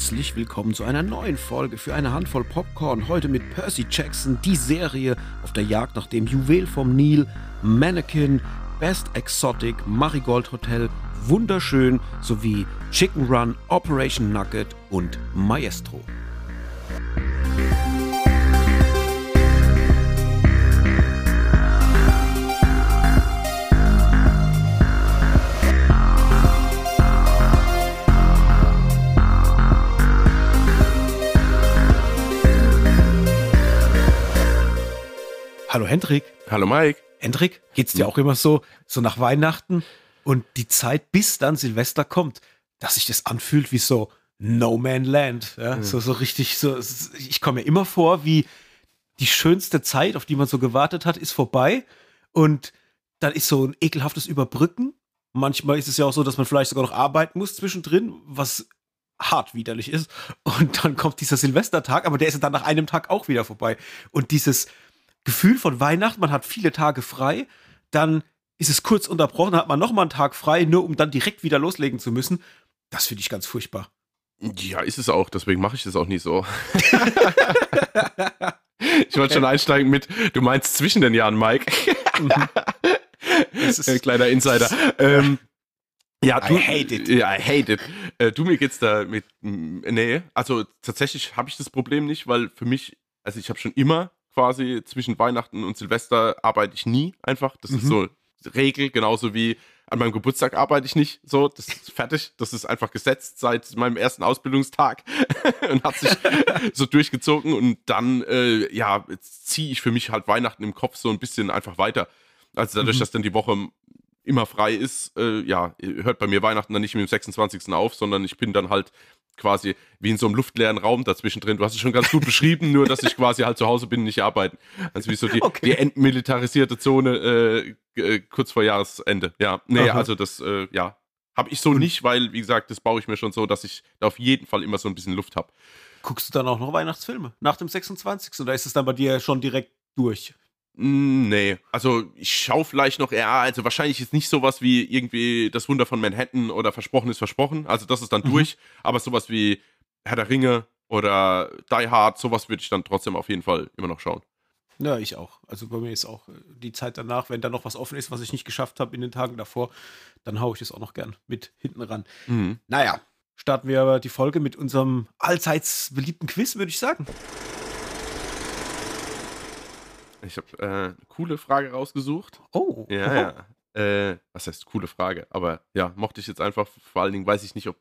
herzlich willkommen zu einer neuen Folge für eine Handvoll Popcorn. Heute mit Percy Jackson, die Serie auf der Jagd nach dem Juwel vom Nil, Mannequin, Best Exotic, Marigold Hotel, Wunderschön sowie Chicken Run, Operation Nugget und Maestro. Hallo Hendrik. Hallo Mike. Hendrik, geht's dir auch immer so, so nach Weihnachten und die Zeit, bis dann Silvester kommt, dass sich das anfühlt wie so No Man Land. Ja? Mhm. So, so richtig, so, ich komme mir immer vor, wie die schönste Zeit, auf die man so gewartet hat, ist vorbei. Und dann ist so ein ekelhaftes Überbrücken. Manchmal ist es ja auch so, dass man vielleicht sogar noch arbeiten muss zwischendrin, was hart widerlich ist. Und dann kommt dieser Silvestertag, aber der ist dann nach einem Tag auch wieder vorbei. Und dieses, Gefühl von Weihnachten, man hat viele Tage frei, dann ist es kurz unterbrochen, hat man nochmal einen Tag frei, nur um dann direkt wieder loslegen zu müssen. Das finde ich ganz furchtbar. Ja, ist es auch, deswegen mache ich das auch nie so. ich wollte schon einsteigen mit, du meinst zwischen den Jahren, Mike. das ist ein kleiner Insider. Ähm, ja, du, I hate it. Ja, I hate it. Äh, du, mir geht's da mit, nee, also tatsächlich habe ich das Problem nicht, weil für mich, also ich habe schon immer quasi zwischen Weihnachten und Silvester arbeite ich nie einfach. Das mhm. ist so Regel, genauso wie an meinem Geburtstag arbeite ich nicht. So, das ist fertig. Das ist einfach gesetzt seit meinem ersten Ausbildungstag und hat sich so durchgezogen. Und dann, äh, ja, ziehe ich für mich halt Weihnachten im Kopf so ein bisschen einfach weiter. Also dadurch, mhm. dass dann die Woche immer frei ist, äh, ja, hört bei mir Weihnachten dann nicht mit dem 26. auf, sondern ich bin dann halt quasi wie in so einem luftleeren Raum dazwischen drin. Du hast es schon ganz gut beschrieben, nur dass ich quasi halt zu Hause bin und nicht arbeiten. Also wie so die, okay. die entmilitarisierte Zone äh, äh, kurz vor Jahresende. Ja, nee, Aha. also das, äh, ja, habe ich so nicht, weil, wie gesagt, das baue ich mir schon so, dass ich da auf jeden Fall immer so ein bisschen Luft habe. Guckst du dann auch noch Weihnachtsfilme nach dem 26. oder ist es dann bei dir schon direkt durch? Hm, nee, also ich schaue vielleicht noch eher, also wahrscheinlich ist nicht sowas wie irgendwie das Wunder von Manhattan oder Versprochen ist versprochen, also das ist dann mhm. durch, aber sowas wie Herr der Ringe oder Die Hard, sowas würde ich dann trotzdem auf jeden Fall immer noch schauen. Ja, ich auch. Also bei mir ist auch äh, die Zeit danach, wenn da noch was offen ist, was ich nicht geschafft habe in den Tagen davor, dann haue ich das auch noch gern mit hinten ran. Mhm. Naja, starten wir aber die Folge mit unserem allseits beliebten Quiz, würde ich sagen. Ich habe äh, eine coole Frage rausgesucht. Oh. Ja, ja. Äh, was heißt coole Frage? Aber ja, mochte ich jetzt einfach. Vor allen Dingen weiß ich nicht, ob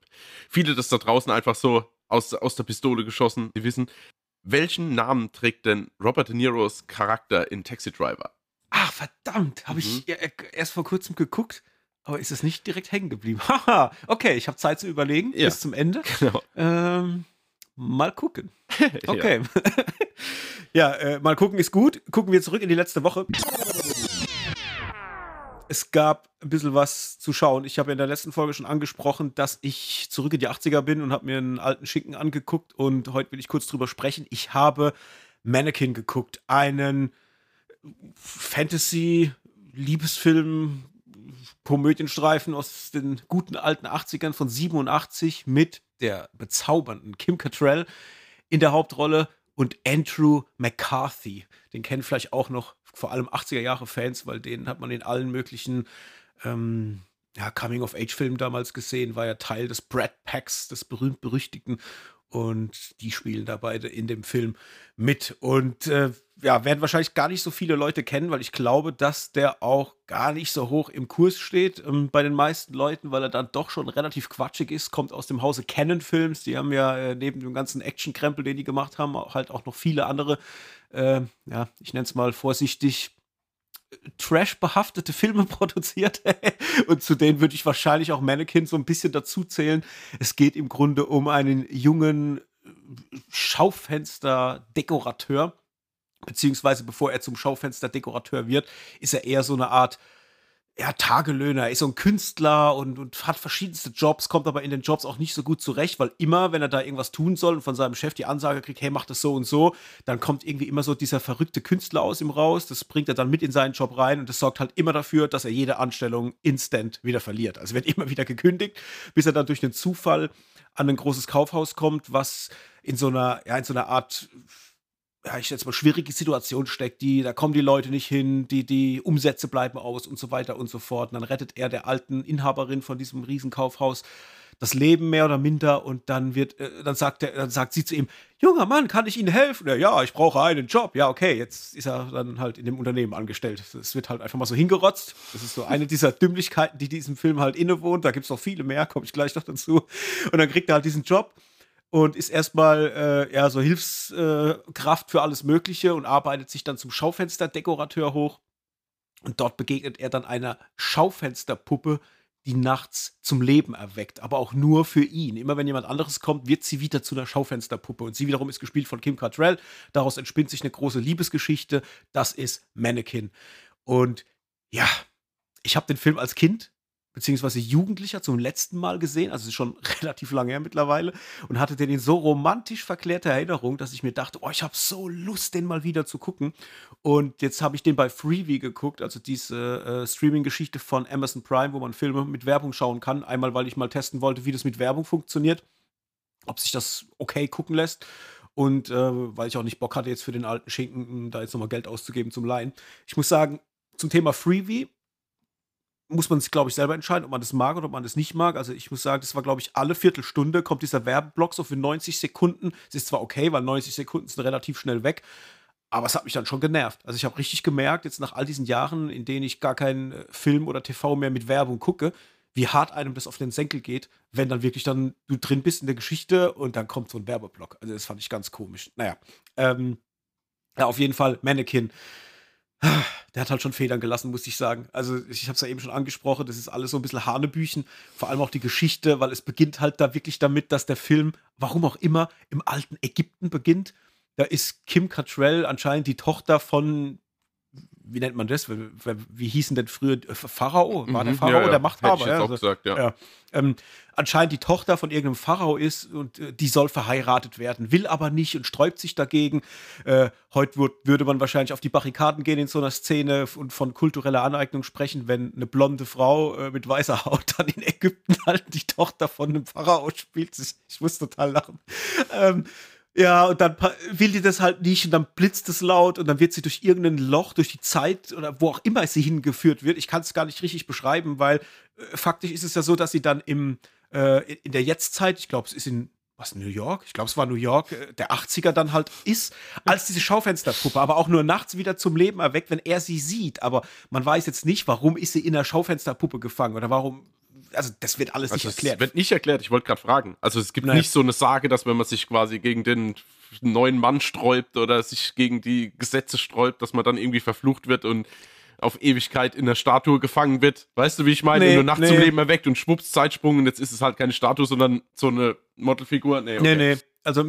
viele das da draußen einfach so aus, aus der Pistole geschossen die wissen. Welchen Namen trägt denn Robert De Niros Charakter in Taxi Driver? Ach, verdammt. Habe ich mhm. erst vor kurzem geguckt. Aber ist es nicht direkt hängen geblieben? Haha, okay, ich habe Zeit zu überlegen ja. bis zum Ende. Genau. Ähm, mal gucken. Okay. Ja, äh, mal gucken ist gut. Gucken wir zurück in die letzte Woche. Es gab ein bisschen was zu schauen. Ich habe in der letzten Folge schon angesprochen, dass ich zurück in die 80er bin und habe mir einen alten Schinken angeguckt und heute will ich kurz drüber sprechen. Ich habe Mannequin geguckt, einen Fantasy-Liebesfilm, Komödienstreifen aus den guten alten 80ern von 87 mit der bezaubernden Kim Cattrall in der Hauptrolle und Andrew McCarthy. Den kennen vielleicht auch noch vor allem 80er Jahre Fans, weil den hat man in allen möglichen ähm, ja, Coming-of-Age-Filmen damals gesehen, war ja Teil des Brad Packs, des berühmt-berüchtigten und die spielen da beide in dem Film mit. Und äh, ja, werden wahrscheinlich gar nicht so viele Leute kennen, weil ich glaube, dass der auch gar nicht so hoch im Kurs steht ähm, bei den meisten Leuten, weil er dann doch schon relativ quatschig ist. Kommt aus dem Hause Canon Films. Die haben ja äh, neben dem ganzen Action-Krempel, den die gemacht haben, halt auch noch viele andere, äh, ja, ich nenne es mal vorsichtig, Trash-behaftete Filme produziert. und zu denen würde ich wahrscheinlich auch Mannequin so ein bisschen dazu zählen. Es geht im Grunde um einen jungen Schaufenster-Dekorateur. Beziehungsweise bevor er zum Schaufenster-Dekorateur wird, ist er eher so eine Art ja, Tagelöhner, er ist so ein Künstler und, und hat verschiedenste Jobs, kommt aber in den Jobs auch nicht so gut zurecht, weil immer, wenn er da irgendwas tun soll und von seinem Chef die Ansage kriegt, hey, mach das so und so, dann kommt irgendwie immer so dieser verrückte Künstler aus ihm raus. Das bringt er dann mit in seinen Job rein und das sorgt halt immer dafür, dass er jede Anstellung instant wieder verliert. Also wird immer wieder gekündigt, bis er dann durch den Zufall an ein großes Kaufhaus kommt, was in so einer, ja, in so einer Art ja, ich jetzt mal schwierige Situation steckt, die, da kommen die Leute nicht hin, die, die Umsätze bleiben aus und so weiter und so fort. Und dann rettet er der alten Inhaberin von diesem Riesenkaufhaus das Leben mehr oder minder und dann wird, äh, dann sagt er, dann sagt sie zu ihm, junger Mann, kann ich Ihnen helfen? Ja, ja, ich brauche einen Job. Ja, okay, jetzt ist er dann halt in dem Unternehmen angestellt. Es wird halt einfach mal so hingerotzt. Das ist so eine dieser Dümmlichkeiten, die diesem Film halt innewohnt. Da gibt es noch viele mehr, komme ich gleich noch dazu. Und dann kriegt er halt diesen Job und ist erstmal äh, ja so Hilfskraft für alles Mögliche und arbeitet sich dann zum Schaufensterdekorateur hoch. Und dort begegnet er dann einer Schaufensterpuppe, die nachts zum Leben erweckt, aber auch nur für ihn. Immer wenn jemand anderes kommt, wird sie wieder zu einer Schaufensterpuppe. Und sie wiederum ist gespielt von Kim Cattrall. Daraus entspinnt sich eine große Liebesgeschichte. Das ist Mannequin. Und ja, ich habe den Film als Kind beziehungsweise Jugendlicher zum letzten Mal gesehen, also schon relativ lange her mittlerweile, und hatte den in so romantisch verklärter Erinnerung, dass ich mir dachte, oh, ich habe so Lust, den mal wieder zu gucken. Und jetzt habe ich den bei Freevee geguckt, also diese äh, Streaming-Geschichte von Amazon Prime, wo man Filme mit Werbung schauen kann. Einmal, weil ich mal testen wollte, wie das mit Werbung funktioniert, ob sich das okay gucken lässt. Und äh, weil ich auch nicht Bock hatte, jetzt für den alten Schinken da jetzt nochmal Geld auszugeben zum Leihen. Ich muss sagen, zum Thema Freevee, muss man sich, glaube ich, selber entscheiden, ob man das mag oder ob man das nicht mag. Also ich muss sagen, das war, glaube ich, alle Viertelstunde kommt dieser Werbeblock so für 90 Sekunden. Es ist zwar okay, weil 90 Sekunden sind relativ schnell weg, aber es hat mich dann schon genervt. Also ich habe richtig gemerkt, jetzt nach all diesen Jahren, in denen ich gar keinen äh, Film oder TV mehr mit Werbung gucke, wie hart einem das auf den Senkel geht, wenn dann wirklich dann du drin bist in der Geschichte und dann kommt so ein Werbeblock. Also das fand ich ganz komisch. Naja, ähm, ja, auf jeden Fall Mannequin der hat halt schon Federn gelassen, muss ich sagen. Also, ich habe es ja eben schon angesprochen, das ist alles so ein bisschen Hanebüchen. Vor allem auch die Geschichte, weil es beginnt halt da wirklich damit, dass der Film, warum auch immer, im alten Ägypten beginnt. Da ist Kim Cattrall anscheinend die Tochter von wie nennt man das? Wie, wie hießen denn früher äh, Pharao? War der mhm, Pharao ja, ja. der Machthaber? Hätte ich jetzt auch also, gesagt, ja. ja. Ähm, anscheinend die Tochter von irgendeinem Pharao ist und äh, die soll verheiratet werden, will aber nicht und sträubt sich dagegen. Äh, heute würd, würde man wahrscheinlich auf die Barrikaden gehen in so einer Szene und von kultureller Aneignung sprechen, wenn eine blonde Frau äh, mit weißer Haut dann in Ägypten halt die Tochter von einem Pharao spielt. Ich, ich muss total lachen. Ähm, ja, und dann will die das halt nicht und dann blitzt es laut und dann wird sie durch irgendein Loch, durch die Zeit oder wo auch immer sie hingeführt wird. Ich kann es gar nicht richtig beschreiben, weil äh, faktisch ist es ja so, dass sie dann im, äh, in der Jetztzeit, ich glaube, es ist in was, New York? Ich glaube, es war New York, äh, der 80er dann halt ist, als diese Schaufensterpuppe, aber auch nur nachts wieder zum Leben erweckt, wenn er sie sieht. Aber man weiß jetzt nicht, warum ist sie in der Schaufensterpuppe gefangen oder warum also das wird alles also nicht erklärt. Das wird nicht erklärt, ich wollte gerade fragen. Also es gibt Nein. nicht so eine Sage, dass wenn man sich quasi gegen den neuen Mann sträubt oder sich gegen die Gesetze sträubt, dass man dann irgendwie verflucht wird und auf Ewigkeit in der Statue gefangen wird. Weißt du, wie ich meine? Nee, und nachts nee. zum Leben erweckt und schwupps, Zeitsprung und jetzt ist es halt keine Statue, sondern so eine Modelfigur. Nee, okay. nee, nee. Also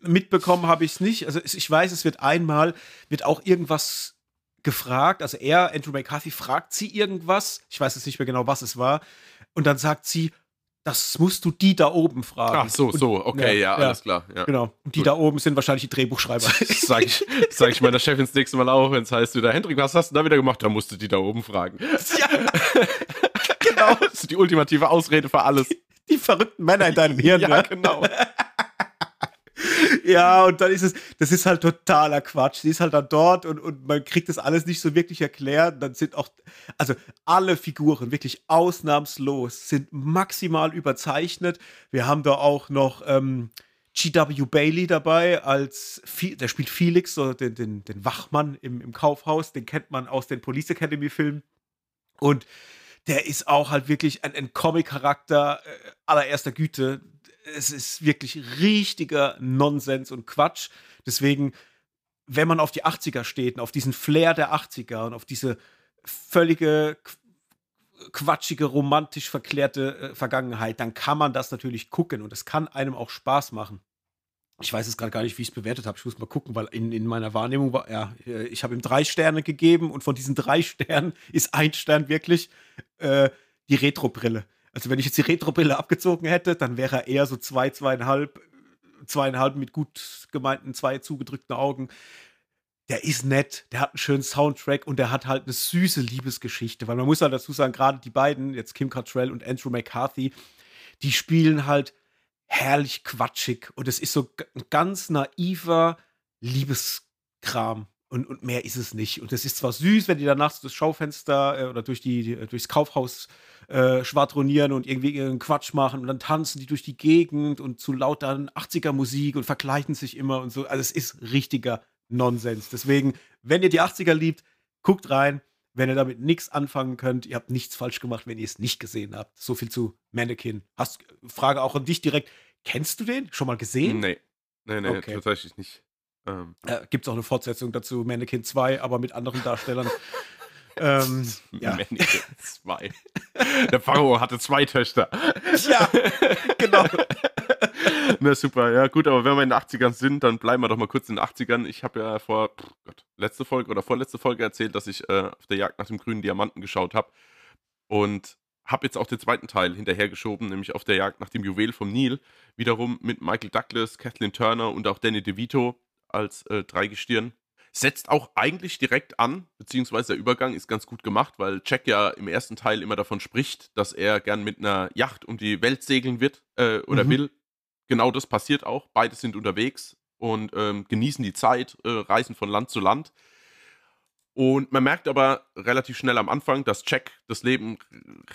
mitbekommen habe ich es nicht. Also ich weiß, es wird einmal, wird auch irgendwas gefragt. Also er, Andrew McCarthy, fragt sie irgendwas. Ich weiß jetzt nicht mehr genau, was es war. Und dann sagt sie, das musst du die da oben fragen. Ach so, so, okay, ja, ja alles klar. Ja. Genau. Und die Gut. da oben sind wahrscheinlich die Drehbuchschreiber. Das sag ich, sag ich meiner Chefin das nächste Mal auch, wenn es heißt wieder, Hendrik, was hast du da wieder gemacht? Da musst du die da oben fragen. Ja. genau. Das ist die ultimative Ausrede für alles. Die verrückten Männer in deinem Hirn. ja, ne? genau. Ja, und dann ist es, das ist halt totaler Quatsch. Sie ist halt dann dort und, und man kriegt das alles nicht so wirklich erklärt. Dann sind auch, also alle Figuren, wirklich ausnahmslos, sind maximal überzeichnet. Wir haben da auch noch ähm, G.W. Bailey dabei, als der spielt Felix, so den, den, den Wachmann im, im Kaufhaus. Den kennt man aus den Police Academy-Filmen. Und der ist auch halt wirklich ein, ein Comic-Charakter äh, allererster Güte es ist wirklich richtiger Nonsens und Quatsch. Deswegen, wenn man auf die 80er steht und auf diesen Flair der 80er und auf diese völlige quatschige, romantisch verklärte äh, Vergangenheit, dann kann man das natürlich gucken und es kann einem auch Spaß machen. Ich weiß jetzt gerade gar nicht, wie ich es bewertet habe. Ich muss mal gucken, weil in, in meiner Wahrnehmung war, ja, äh, ich habe ihm drei Sterne gegeben und von diesen drei Sternen ist ein Stern wirklich äh, die Retro-Brille. Also wenn ich jetzt die Retro-Brille abgezogen hätte, dann wäre er eher so zwei, zweieinhalb, zweieinhalb mit gut gemeinten zwei zugedrückten Augen. Der ist nett, der hat einen schönen Soundtrack und der hat halt eine süße Liebesgeschichte. Weil man muss halt dazu sagen, gerade die beiden, jetzt Kim Cattrall und Andrew McCarthy, die spielen halt herrlich quatschig und es ist so ein ganz naiver Liebeskram. Und, und mehr ist es nicht. Und es ist zwar süß, wenn die dann nachts das Schaufenster äh, oder durch die, durchs Kaufhaus äh, schwadronieren und irgendwie ihren Quatsch machen und dann tanzen die durch die Gegend und zu lauter 80er Musik und verkleiden sich immer und so. Also es ist richtiger Nonsens. Deswegen, wenn ihr die 80er liebt, guckt rein. Wenn ihr damit nichts anfangen könnt, ihr habt nichts falsch gemacht, wenn ihr es nicht gesehen habt. So viel zu Mannequin. Hast Frage auch an dich direkt. Kennst du den? Schon mal gesehen? Nee. Nee, nee, okay. tatsächlich nicht. Ähm. Äh, Gibt es auch eine Fortsetzung dazu, Mannequin 2, aber mit anderen Darstellern. ähm, ja. 2. Der Pharao hatte zwei Töchter. Ja, genau. Na super, ja gut, aber wenn wir in den 80ern sind, dann bleiben wir doch mal kurz in den 80ern. Ich habe ja vor, Gott, letzte Folge oder vorletzte Folge erzählt, dass ich äh, auf der Jagd nach dem grünen Diamanten geschaut habe. Und habe jetzt auch den zweiten Teil hinterhergeschoben, nämlich auf der Jagd nach dem Juwel vom Nil. Wiederum mit Michael Douglas, Kathleen Turner und auch Danny DeVito als äh, Dreigestirn. Setzt auch eigentlich direkt an, beziehungsweise der Übergang ist ganz gut gemacht, weil Jack ja im ersten Teil immer davon spricht, dass er gern mit einer Yacht um die Welt segeln wird äh, oder mhm. will genau das passiert auch. Beide sind unterwegs und ähm, genießen die Zeit, äh, reisen von Land zu Land. Und man merkt aber relativ schnell am Anfang, dass Jack das Leben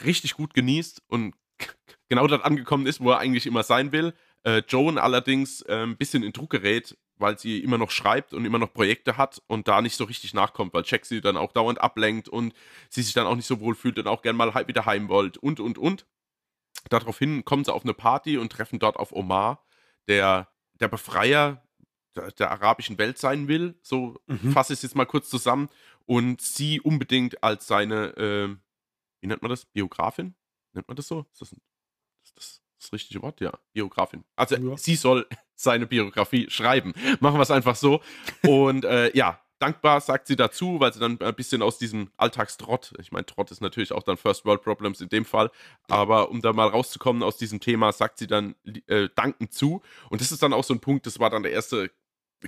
richtig gut genießt und genau dort angekommen ist, wo er eigentlich immer sein will. Äh, Joan allerdings äh, ein bisschen in Druck gerät, weil sie immer noch schreibt und immer noch Projekte hat und da nicht so richtig nachkommt, weil Jack sie dann auch dauernd ablenkt und sie sich dann auch nicht so wohl fühlt und auch gern mal wieder heim wollt und, und, und. Daraufhin kommen sie auf eine Party und treffen dort auf Omar, der der Befreier der, der arabischen Welt sein will. So mhm. fasse ich es jetzt mal kurz zusammen. Und sie unbedingt als seine, äh, wie nennt man das? Biografin? Nennt man das so? Ist das, ein, ist das das richtige Wort? Ja, Biografin. Also ja. sie soll seine Biografie schreiben. Machen wir es einfach so. Und äh, ja, dankbar, sagt sie dazu, weil sie dann ein bisschen aus diesem Alltagstrott, ich meine, Trott ist natürlich auch dann First World Problems in dem Fall, aber um da mal rauszukommen aus diesem Thema, sagt sie dann äh, dankend zu. Und das ist dann auch so ein Punkt, das war dann der erste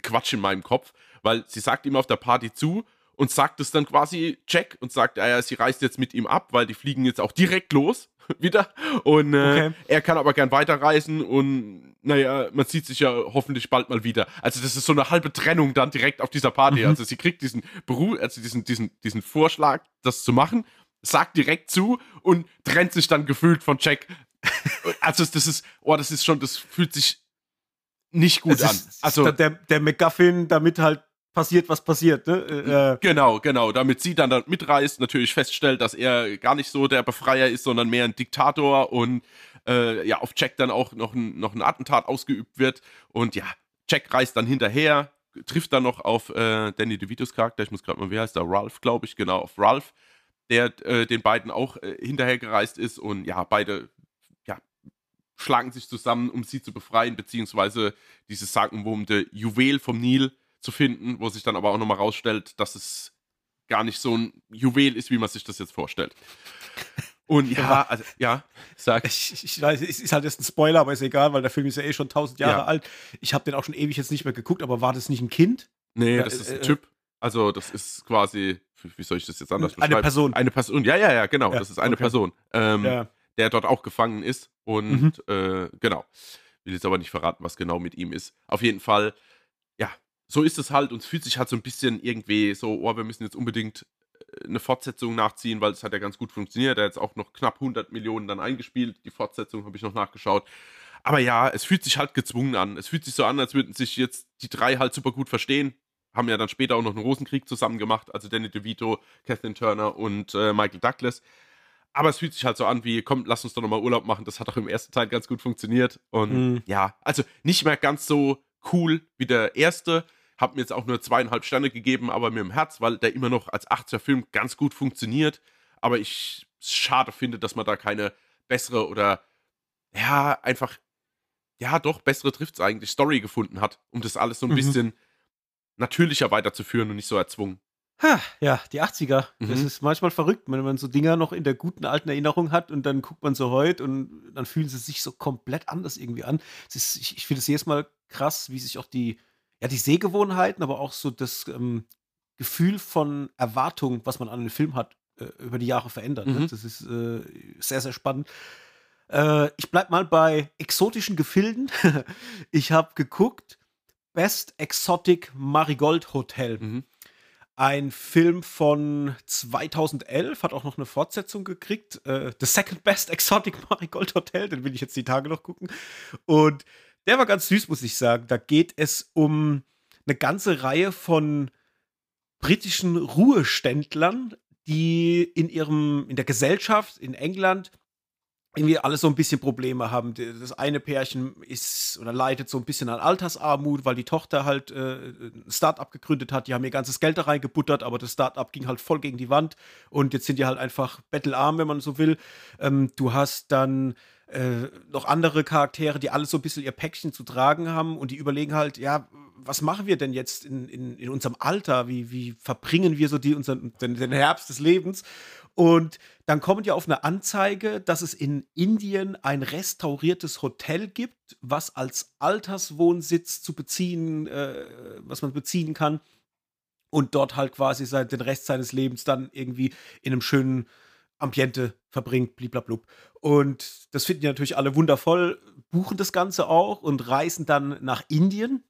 Quatsch in meinem Kopf, weil sie sagt ihm auf der Party zu und sagt es dann quasi Jack und sagt, ja, sie reist jetzt mit ihm ab, weil die fliegen jetzt auch direkt los wieder. Und äh, okay. er kann aber gern weiterreisen und naja, man sieht sich ja hoffentlich bald mal wieder. Also das ist so eine halbe Trennung dann direkt auf dieser Party. Mhm. Also sie kriegt diesen Beruf, also diesen, diesen, diesen Vorschlag, das zu machen, sagt direkt zu und trennt sich dann gefühlt von Jack. also das ist, oh, das ist schon, das fühlt sich nicht gut an. Also der, der McGuffin, damit halt passiert, was passiert. Ne? Äh, äh, genau, genau. Damit sie dann, dann mitreist, natürlich feststellt, dass er gar nicht so der Befreier ist, sondern mehr ein Diktator und äh, ja, auf Jack dann auch noch ein, noch ein Attentat ausgeübt wird. Und ja, Jack reist dann hinterher, trifft dann noch auf äh, Danny DeVitos Charakter, ich muss gerade mal, wie heißt der? Ralph, glaube ich, genau, auf Ralph, der äh, den beiden auch äh, hinterher gereist ist und ja, beide ja, schlagen sich zusammen, um sie zu befreien, beziehungsweise dieses sagenumwobene Juwel vom Nil zu finden, wo sich dann aber auch nochmal rausstellt, dass es gar nicht so ein Juwel ist, wie man sich das jetzt vorstellt. Und ja, ja, also, ja, sag. Ich, ich weiß, es ist halt jetzt ein Spoiler, aber ist egal, weil der Film ist ja eh schon tausend Jahre ja. alt. Ich habe den auch schon ewig jetzt nicht mehr geguckt, aber war das nicht ein Kind? Nee, das ist ein äh, Typ. Also, das ist quasi, wie soll ich das jetzt anders beschreiben? Eine Person. Eine Person, ja, ja, ja, genau, ja, das ist eine okay. Person, ähm, ja. der dort auch gefangen ist. Und mhm. äh, genau, will jetzt aber nicht verraten, was genau mit ihm ist. Auf jeden Fall, ja, so ist es halt und es fühlt sich halt so ein bisschen irgendwie so, oh, wir müssen jetzt unbedingt äh, eine Fortsetzung nachziehen, weil es hat ja ganz gut funktioniert. Er hat jetzt auch noch knapp 100 Millionen dann eingespielt. Die Fortsetzung habe ich noch nachgeschaut. Aber ja, es fühlt sich halt gezwungen an. Es fühlt sich so an, als würden sich jetzt die drei halt super gut verstehen. Haben ja dann später auch noch einen Rosenkrieg zusammen gemacht. Also Danny DeVito, Kathleen Turner und äh, Michael Douglas. Aber es fühlt sich halt so an wie, komm, lass uns doch nochmal Urlaub machen. Das hat auch im ersten Teil ganz gut funktioniert. Und mhm. ja, also nicht mehr ganz so cool wie der erste habe mir jetzt auch nur zweieinhalb Sterne gegeben, aber mir im Herz, weil der immer noch als 80er Film ganz gut funktioniert. Aber ich schade finde, dass man da keine bessere oder ja, einfach, ja, doch, bessere trifft es eigentlich, Story gefunden hat, um das alles so ein mhm. bisschen natürlicher weiterzuführen und nicht so erzwungen. Ha, ja, die 80er. Mhm. Das ist manchmal verrückt, wenn man so Dinger noch in der guten alten Erinnerung hat und dann guckt man so heute und dann fühlen sie sich so komplett anders irgendwie an. Ist, ich, ich finde es jedes Mal krass, wie sich auch die, ja, die Sehgewohnheiten, aber auch so das ähm, Gefühl von Erwartung, was man an einem Film hat, äh, über die Jahre verändert. Ne? Mhm. Ne? Das ist äh, sehr, sehr spannend. Äh, ich bleib mal bei exotischen Gefilden. ich habe geguckt, Best Exotic Marigold Hotel. Mhm. Ein Film von 2011, hat auch noch eine Fortsetzung gekriegt. Äh, The Second Best Exotic Marigold Hotel, den will ich jetzt die Tage noch gucken. Und der war ganz süß, muss ich sagen. Da geht es um eine ganze Reihe von britischen Ruheständlern, die in ihrem, in der Gesellschaft in England irgendwie alles so ein bisschen Probleme haben. Das eine Pärchen ist oder leidet so ein bisschen an Altersarmut, weil die Tochter halt äh, ein Start-up gegründet hat. Die haben ihr ganzes Geld da reingebuttert, aber das Start-up ging halt voll gegen die Wand und jetzt sind die halt einfach bettelarm, wenn man so will. Ähm, du hast dann äh, noch andere Charaktere, die alle so ein bisschen ihr Päckchen zu tragen haben und die überlegen halt, ja, was machen wir denn jetzt in, in, in unserem Alter? Wie, wie verbringen wir so die, unseren, den, den Herbst des Lebens? Und dann kommen die auf eine Anzeige, dass es in Indien ein restauriertes Hotel gibt, was als Alterswohnsitz zu beziehen, äh, was man beziehen kann. Und dort halt quasi sein, den Rest seines Lebens dann irgendwie in einem schönen Ambiente verbringt, bliblablub. Und das finden die natürlich alle wundervoll, buchen das Ganze auch und reisen dann nach Indien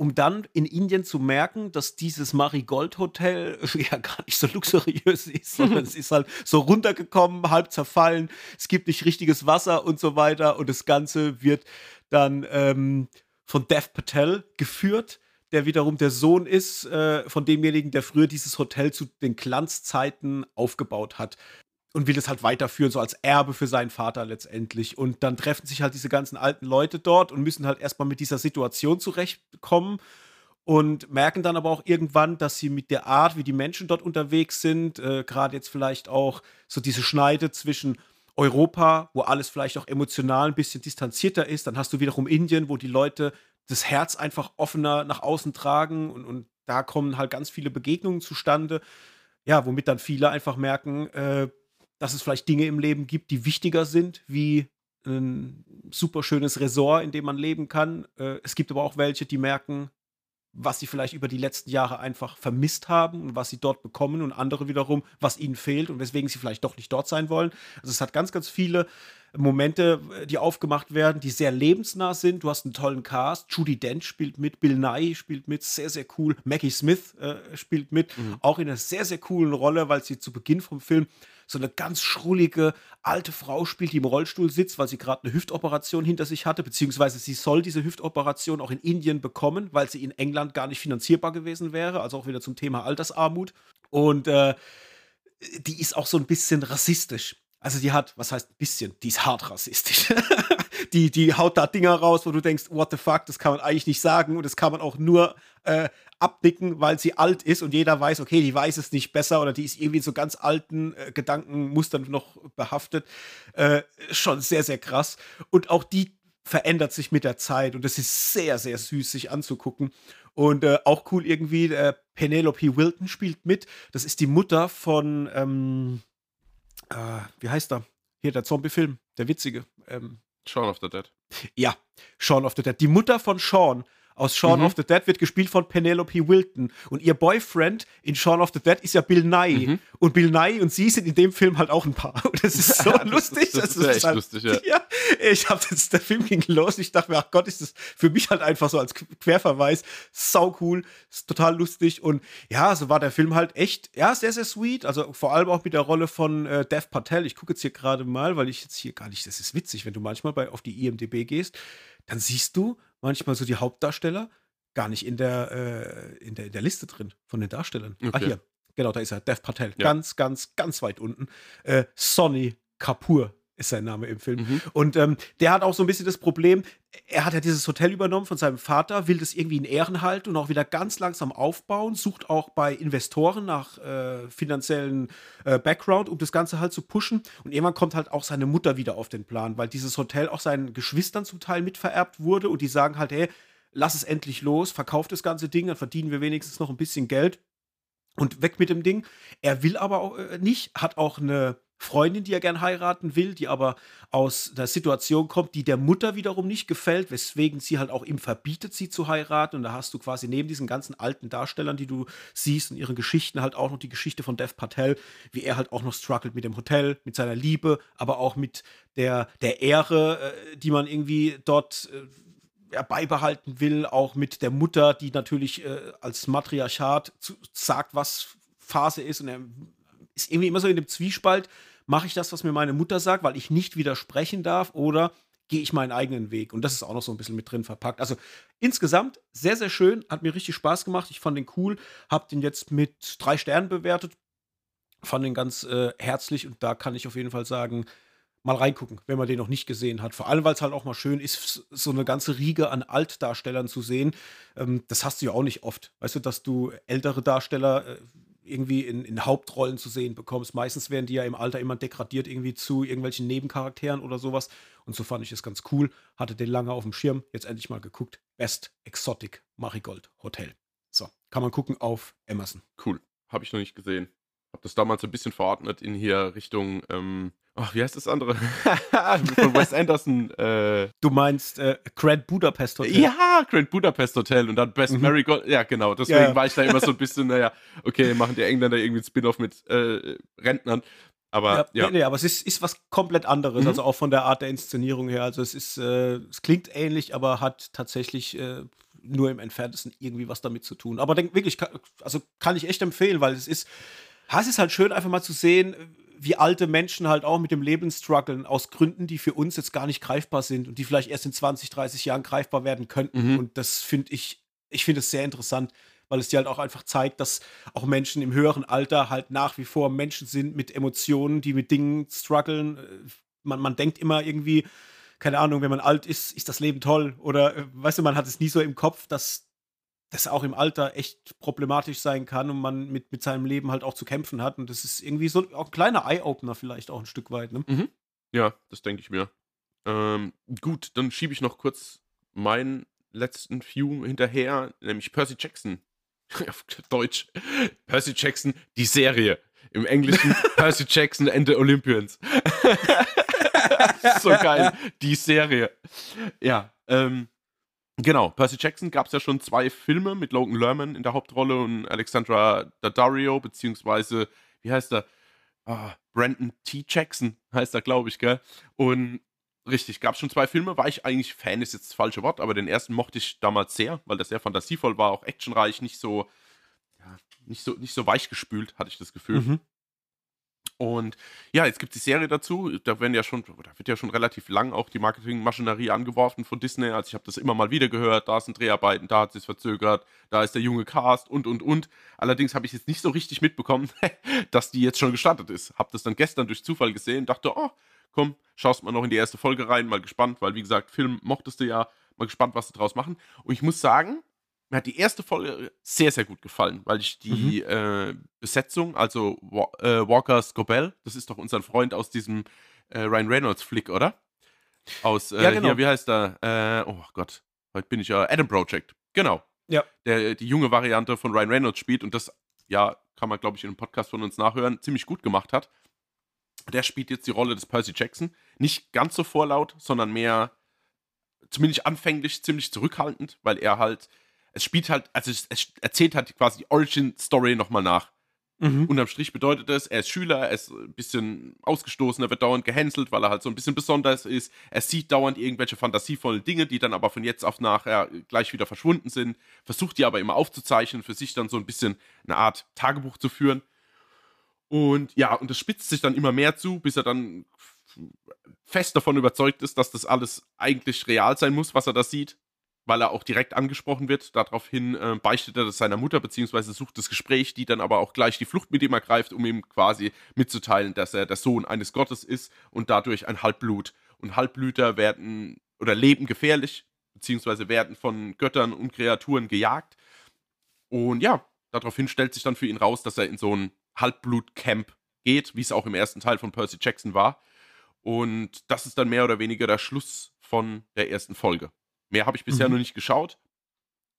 um dann in Indien zu merken, dass dieses Marigold Hotel ja gar nicht so luxuriös ist, sondern es ist halt so runtergekommen, halb zerfallen, es gibt nicht richtiges Wasser und so weiter. Und das Ganze wird dann ähm, von Dev Patel geführt, der wiederum der Sohn ist äh, von demjenigen, der früher dieses Hotel zu den Glanzzeiten aufgebaut hat und will das halt weiterführen, so als Erbe für seinen Vater letztendlich. Und dann treffen sich halt diese ganzen alten Leute dort und müssen halt erstmal mit dieser Situation zurechtkommen und merken dann aber auch irgendwann, dass sie mit der Art, wie die Menschen dort unterwegs sind, äh, gerade jetzt vielleicht auch so diese Schneide zwischen Europa, wo alles vielleicht auch emotional ein bisschen distanzierter ist, dann hast du wiederum Indien, wo die Leute das Herz einfach offener nach außen tragen und, und da kommen halt ganz viele Begegnungen zustande. Ja, womit dann viele einfach merken, äh, dass es vielleicht Dinge im Leben gibt, die wichtiger sind, wie ein super schönes Resort, in dem man leben kann. Äh, es gibt aber auch welche, die merken, was sie vielleicht über die letzten Jahre einfach vermisst haben und was sie dort bekommen und andere wiederum, was ihnen fehlt und weswegen sie vielleicht doch nicht dort sein wollen. Also es hat ganz, ganz viele Momente, die aufgemacht werden, die sehr lebensnah sind. Du hast einen tollen Cast. Judy Dent spielt mit, Bill Nye spielt mit, sehr, sehr cool. Maggie Smith äh, spielt mit, mhm. auch in einer sehr, sehr coolen Rolle, weil sie zu Beginn vom Film so eine ganz schrullige alte Frau spielt, die im Rollstuhl sitzt, weil sie gerade eine Hüftoperation hinter sich hatte, beziehungsweise sie soll diese Hüftoperation auch in Indien bekommen, weil sie in England gar nicht finanzierbar gewesen wäre, also auch wieder zum Thema Altersarmut. Und äh, die ist auch so ein bisschen rassistisch. Also die hat, was heißt ein bisschen, die ist hart rassistisch. die, die haut da Dinger raus, wo du denkst, what the fuck, das kann man eigentlich nicht sagen und das kann man auch nur äh, abnicken, weil sie alt ist und jeder weiß, okay, die weiß es nicht besser oder die ist irgendwie in so ganz alten äh, Gedankenmustern noch behaftet. Äh, schon sehr, sehr krass. Und auch die verändert sich mit der Zeit und es ist sehr, sehr süß, sich anzugucken. Und äh, auch cool irgendwie, äh, Penelope Wilton spielt mit. Das ist die Mutter von, ähm, äh, wie heißt er? Hier, der Zombie-Film, der witzige. Ähm, Shaun of the Dead. Ja, Shaun of the Dead. Die Mutter von Shaun aus Shaun mhm. of the Dead wird gespielt von Penelope Wilton. Und ihr Boyfriend in Shaun of the Dead ist ja Bill Nye. Mhm. Und Bill Nye und sie sind in dem Film halt auch ein Paar. Und das ist so lustig. Das, das, das ist, echt halt, lustig, ja. ja ich habe jetzt, der Film ging los. Ich dachte mir, ach Gott, ist das für mich halt einfach so als Querverweis. Sau cool, ist total lustig. Und ja, so war der Film halt echt, ja, sehr, sehr sweet. Also vor allem auch mit der Rolle von äh, Dev Patel. Ich gucke jetzt hier gerade mal, weil ich jetzt hier gar nicht, das ist witzig, wenn du manchmal bei, auf die IMDB gehst, dann siehst du, manchmal so die Hauptdarsteller gar nicht in der, äh, in der, in der Liste drin von den Darstellern. Ah, okay. Ah, hier. Genau, da ist er. Dev Patel. Ja. Ganz, ganz, ganz weit unten. Äh, Sonny Kapoor ist sein Name im Film. Mhm. Und ähm, der hat auch so ein bisschen das Problem, er hat ja dieses Hotel übernommen von seinem Vater, will das irgendwie in Ehren halten und auch wieder ganz langsam aufbauen, sucht auch bei Investoren nach äh, finanziellen äh, Background, um das Ganze halt zu pushen. Und irgendwann kommt halt auch seine Mutter wieder auf den Plan, weil dieses Hotel auch seinen Geschwistern zum Teil mitvererbt wurde und die sagen halt, hey, lass es endlich los, verkauf das ganze Ding, dann verdienen wir wenigstens noch ein bisschen Geld und weg mit dem Ding. Er will aber auch äh, nicht, hat auch eine Freundin, die er gern heiraten will, die aber aus einer Situation kommt, die der Mutter wiederum nicht gefällt, weswegen sie halt auch ihm verbietet, sie zu heiraten. Und da hast du quasi neben diesen ganzen alten Darstellern, die du siehst und ihren Geschichten halt auch noch die Geschichte von Dev Patel, wie er halt auch noch struggelt mit dem Hotel, mit seiner Liebe, aber auch mit der, der Ehre, äh, die man irgendwie dort äh, beibehalten will, auch mit der Mutter, die natürlich äh, als Matriarchat zu, sagt, was Phase ist. Und er ist irgendwie immer so in dem Zwiespalt, mache ich das, was mir meine Mutter sagt, weil ich nicht widersprechen darf oder gehe ich meinen eigenen Weg. Und das ist auch noch so ein bisschen mit drin verpackt. Also insgesamt sehr, sehr schön, hat mir richtig Spaß gemacht. Ich fand den cool, habe den jetzt mit drei Sternen bewertet, fand den ganz äh, herzlich und da kann ich auf jeden Fall sagen, mal reingucken, wenn man den noch nicht gesehen hat. Vor allem, weil es halt auch mal schön ist, so eine ganze Riege an Altdarstellern zu sehen. Ähm, das hast du ja auch nicht oft. Weißt du, dass du ältere Darsteller äh, irgendwie in, in, Hauptrollen zu sehen bekommst. Meistens werden die ja im Alter immer degradiert irgendwie zu irgendwelchen Nebencharakteren oder sowas. Und so fand ich es ganz cool. Hatte den lange auf dem Schirm. Jetzt endlich mal geguckt. Best Exotic Marigold Hotel. So, kann man gucken auf Amazon. Cool. Habe ich noch nicht gesehen. Habe das damals ein bisschen verordnet in hier Richtung ähm, Ach, wie heißt das andere? Von Wes Anderson. Äh, du meinst äh, Grand Budapest Hotel? Ja, Grand Budapest Hotel und dann Best mhm. Marigold. Ja, genau. Deswegen ja. war ich da immer so ein bisschen, naja, okay, machen die Engländer irgendwie ein Spin-off mit äh, Rentnern. Aber ja, ja. Nee, nee, aber es ist, ist was komplett anderes, mhm. also auch von der Art der Inszenierung her. Also es ist, äh, es klingt ähnlich, aber hat tatsächlich äh, nur im Entferntesten irgendwie was damit zu tun. Aber denk, wirklich, also kann ich echt empfehlen, weil es ist, es ist halt schön, einfach mal zu sehen, wie alte Menschen halt auch mit dem Leben strugglen, aus Gründen, die für uns jetzt gar nicht greifbar sind und die vielleicht erst in 20, 30 Jahren greifbar werden könnten. Mhm. Und das finde ich, ich finde es sehr interessant, weil es dir halt auch einfach zeigt, dass auch Menschen im höheren Alter halt nach wie vor Menschen sind mit Emotionen, die mit Dingen strugglen. Man, man denkt immer irgendwie, keine Ahnung, wenn man alt ist, ist das Leben toll. Oder, äh, weißt du, man hat es nie so im Kopf, dass das auch im Alter echt problematisch sein kann und man mit, mit seinem Leben halt auch zu kämpfen hat. Und das ist irgendwie so auch ein kleiner Eye-Opener vielleicht auch ein Stück weit. Ne? Mhm. Ja, das denke ich mir. Ähm, gut, dann schiebe ich noch kurz meinen letzten View hinterher, nämlich Percy Jackson. Auf Deutsch. Percy Jackson, die Serie. Im Englischen Percy Jackson and the Olympians. so geil. Die Serie. Ja, ähm, Genau, Percy Jackson gab es ja schon zwei Filme mit Logan Lerman in der Hauptrolle und Alexandra Daddario, beziehungsweise, wie heißt er? Ah, Brandon T. Jackson heißt er, glaube ich, gell? Und richtig, gab es schon zwei Filme, war ich eigentlich Fan, ist jetzt das falsche Wort, aber den ersten mochte ich damals sehr, weil der sehr fantasievoll war, auch actionreich, nicht so, ja, nicht so, nicht so weichgespült, hatte ich das Gefühl. Mhm. Und ja, jetzt gibt es die Serie dazu. Da werden ja schon, da wird ja schon relativ lang auch die Marketingmaschinerie angeworfen von Disney. Also ich habe das immer mal wieder gehört. Da sind Dreharbeiten, da hat es verzögert, da ist der junge Cast und und und. Allerdings habe ich jetzt nicht so richtig mitbekommen, dass die jetzt schon gestartet ist. Habe das dann gestern durch Zufall gesehen, dachte, oh, komm, schaust mal noch in die erste Folge rein, mal gespannt, weil wie gesagt, Film mochtest du ja, mal gespannt, was sie draus machen. Und ich muss sagen, mir hat die erste Folge sehr, sehr gut gefallen, weil ich die mhm. äh, Besetzung, also äh, Walker Scobell, das ist doch unser Freund aus diesem äh, Ryan Reynolds-Flick, oder? Aus, äh, ja, genau. hier, wie heißt er? Äh, oh Gott, heute bin ich ja Adam Project. Genau. Ja. Der die junge Variante von Ryan Reynolds spielt und das, ja, kann man, glaube ich, in einem Podcast von uns nachhören, ziemlich gut gemacht hat. Der spielt jetzt die Rolle des Percy Jackson. Nicht ganz so vorlaut, sondern mehr, zumindest anfänglich, ziemlich zurückhaltend, weil er halt es spielt halt, also es, es erzählt halt quasi die Origin-Story nochmal nach. Mhm. Unterm Strich bedeutet das, er ist Schüler, er ist ein bisschen ausgestoßen, er wird dauernd gehänselt, weil er halt so ein bisschen besonders ist. Er sieht dauernd irgendwelche fantasievollen Dinge, die dann aber von jetzt auf nachher gleich wieder verschwunden sind. Versucht die aber immer aufzuzeichnen, für sich dann so ein bisschen eine Art Tagebuch zu führen. Und ja, und das spitzt sich dann immer mehr zu, bis er dann fest davon überzeugt ist, dass das alles eigentlich real sein muss, was er da sieht weil er auch direkt angesprochen wird. Daraufhin äh, beichtet er das seiner Mutter, beziehungsweise sucht das Gespräch, die dann aber auch gleich die Flucht mit ihm ergreift, um ihm quasi mitzuteilen, dass er der Sohn eines Gottes ist und dadurch ein Halbblut. Und Halbblüter werden oder leben gefährlich, beziehungsweise werden von Göttern und Kreaturen gejagt. Und ja, daraufhin stellt sich dann für ihn raus, dass er in so ein Halbblut-Camp geht, wie es auch im ersten Teil von Percy Jackson war. Und das ist dann mehr oder weniger der Schluss von der ersten Folge. Mehr habe ich bisher mhm. noch nicht geschaut.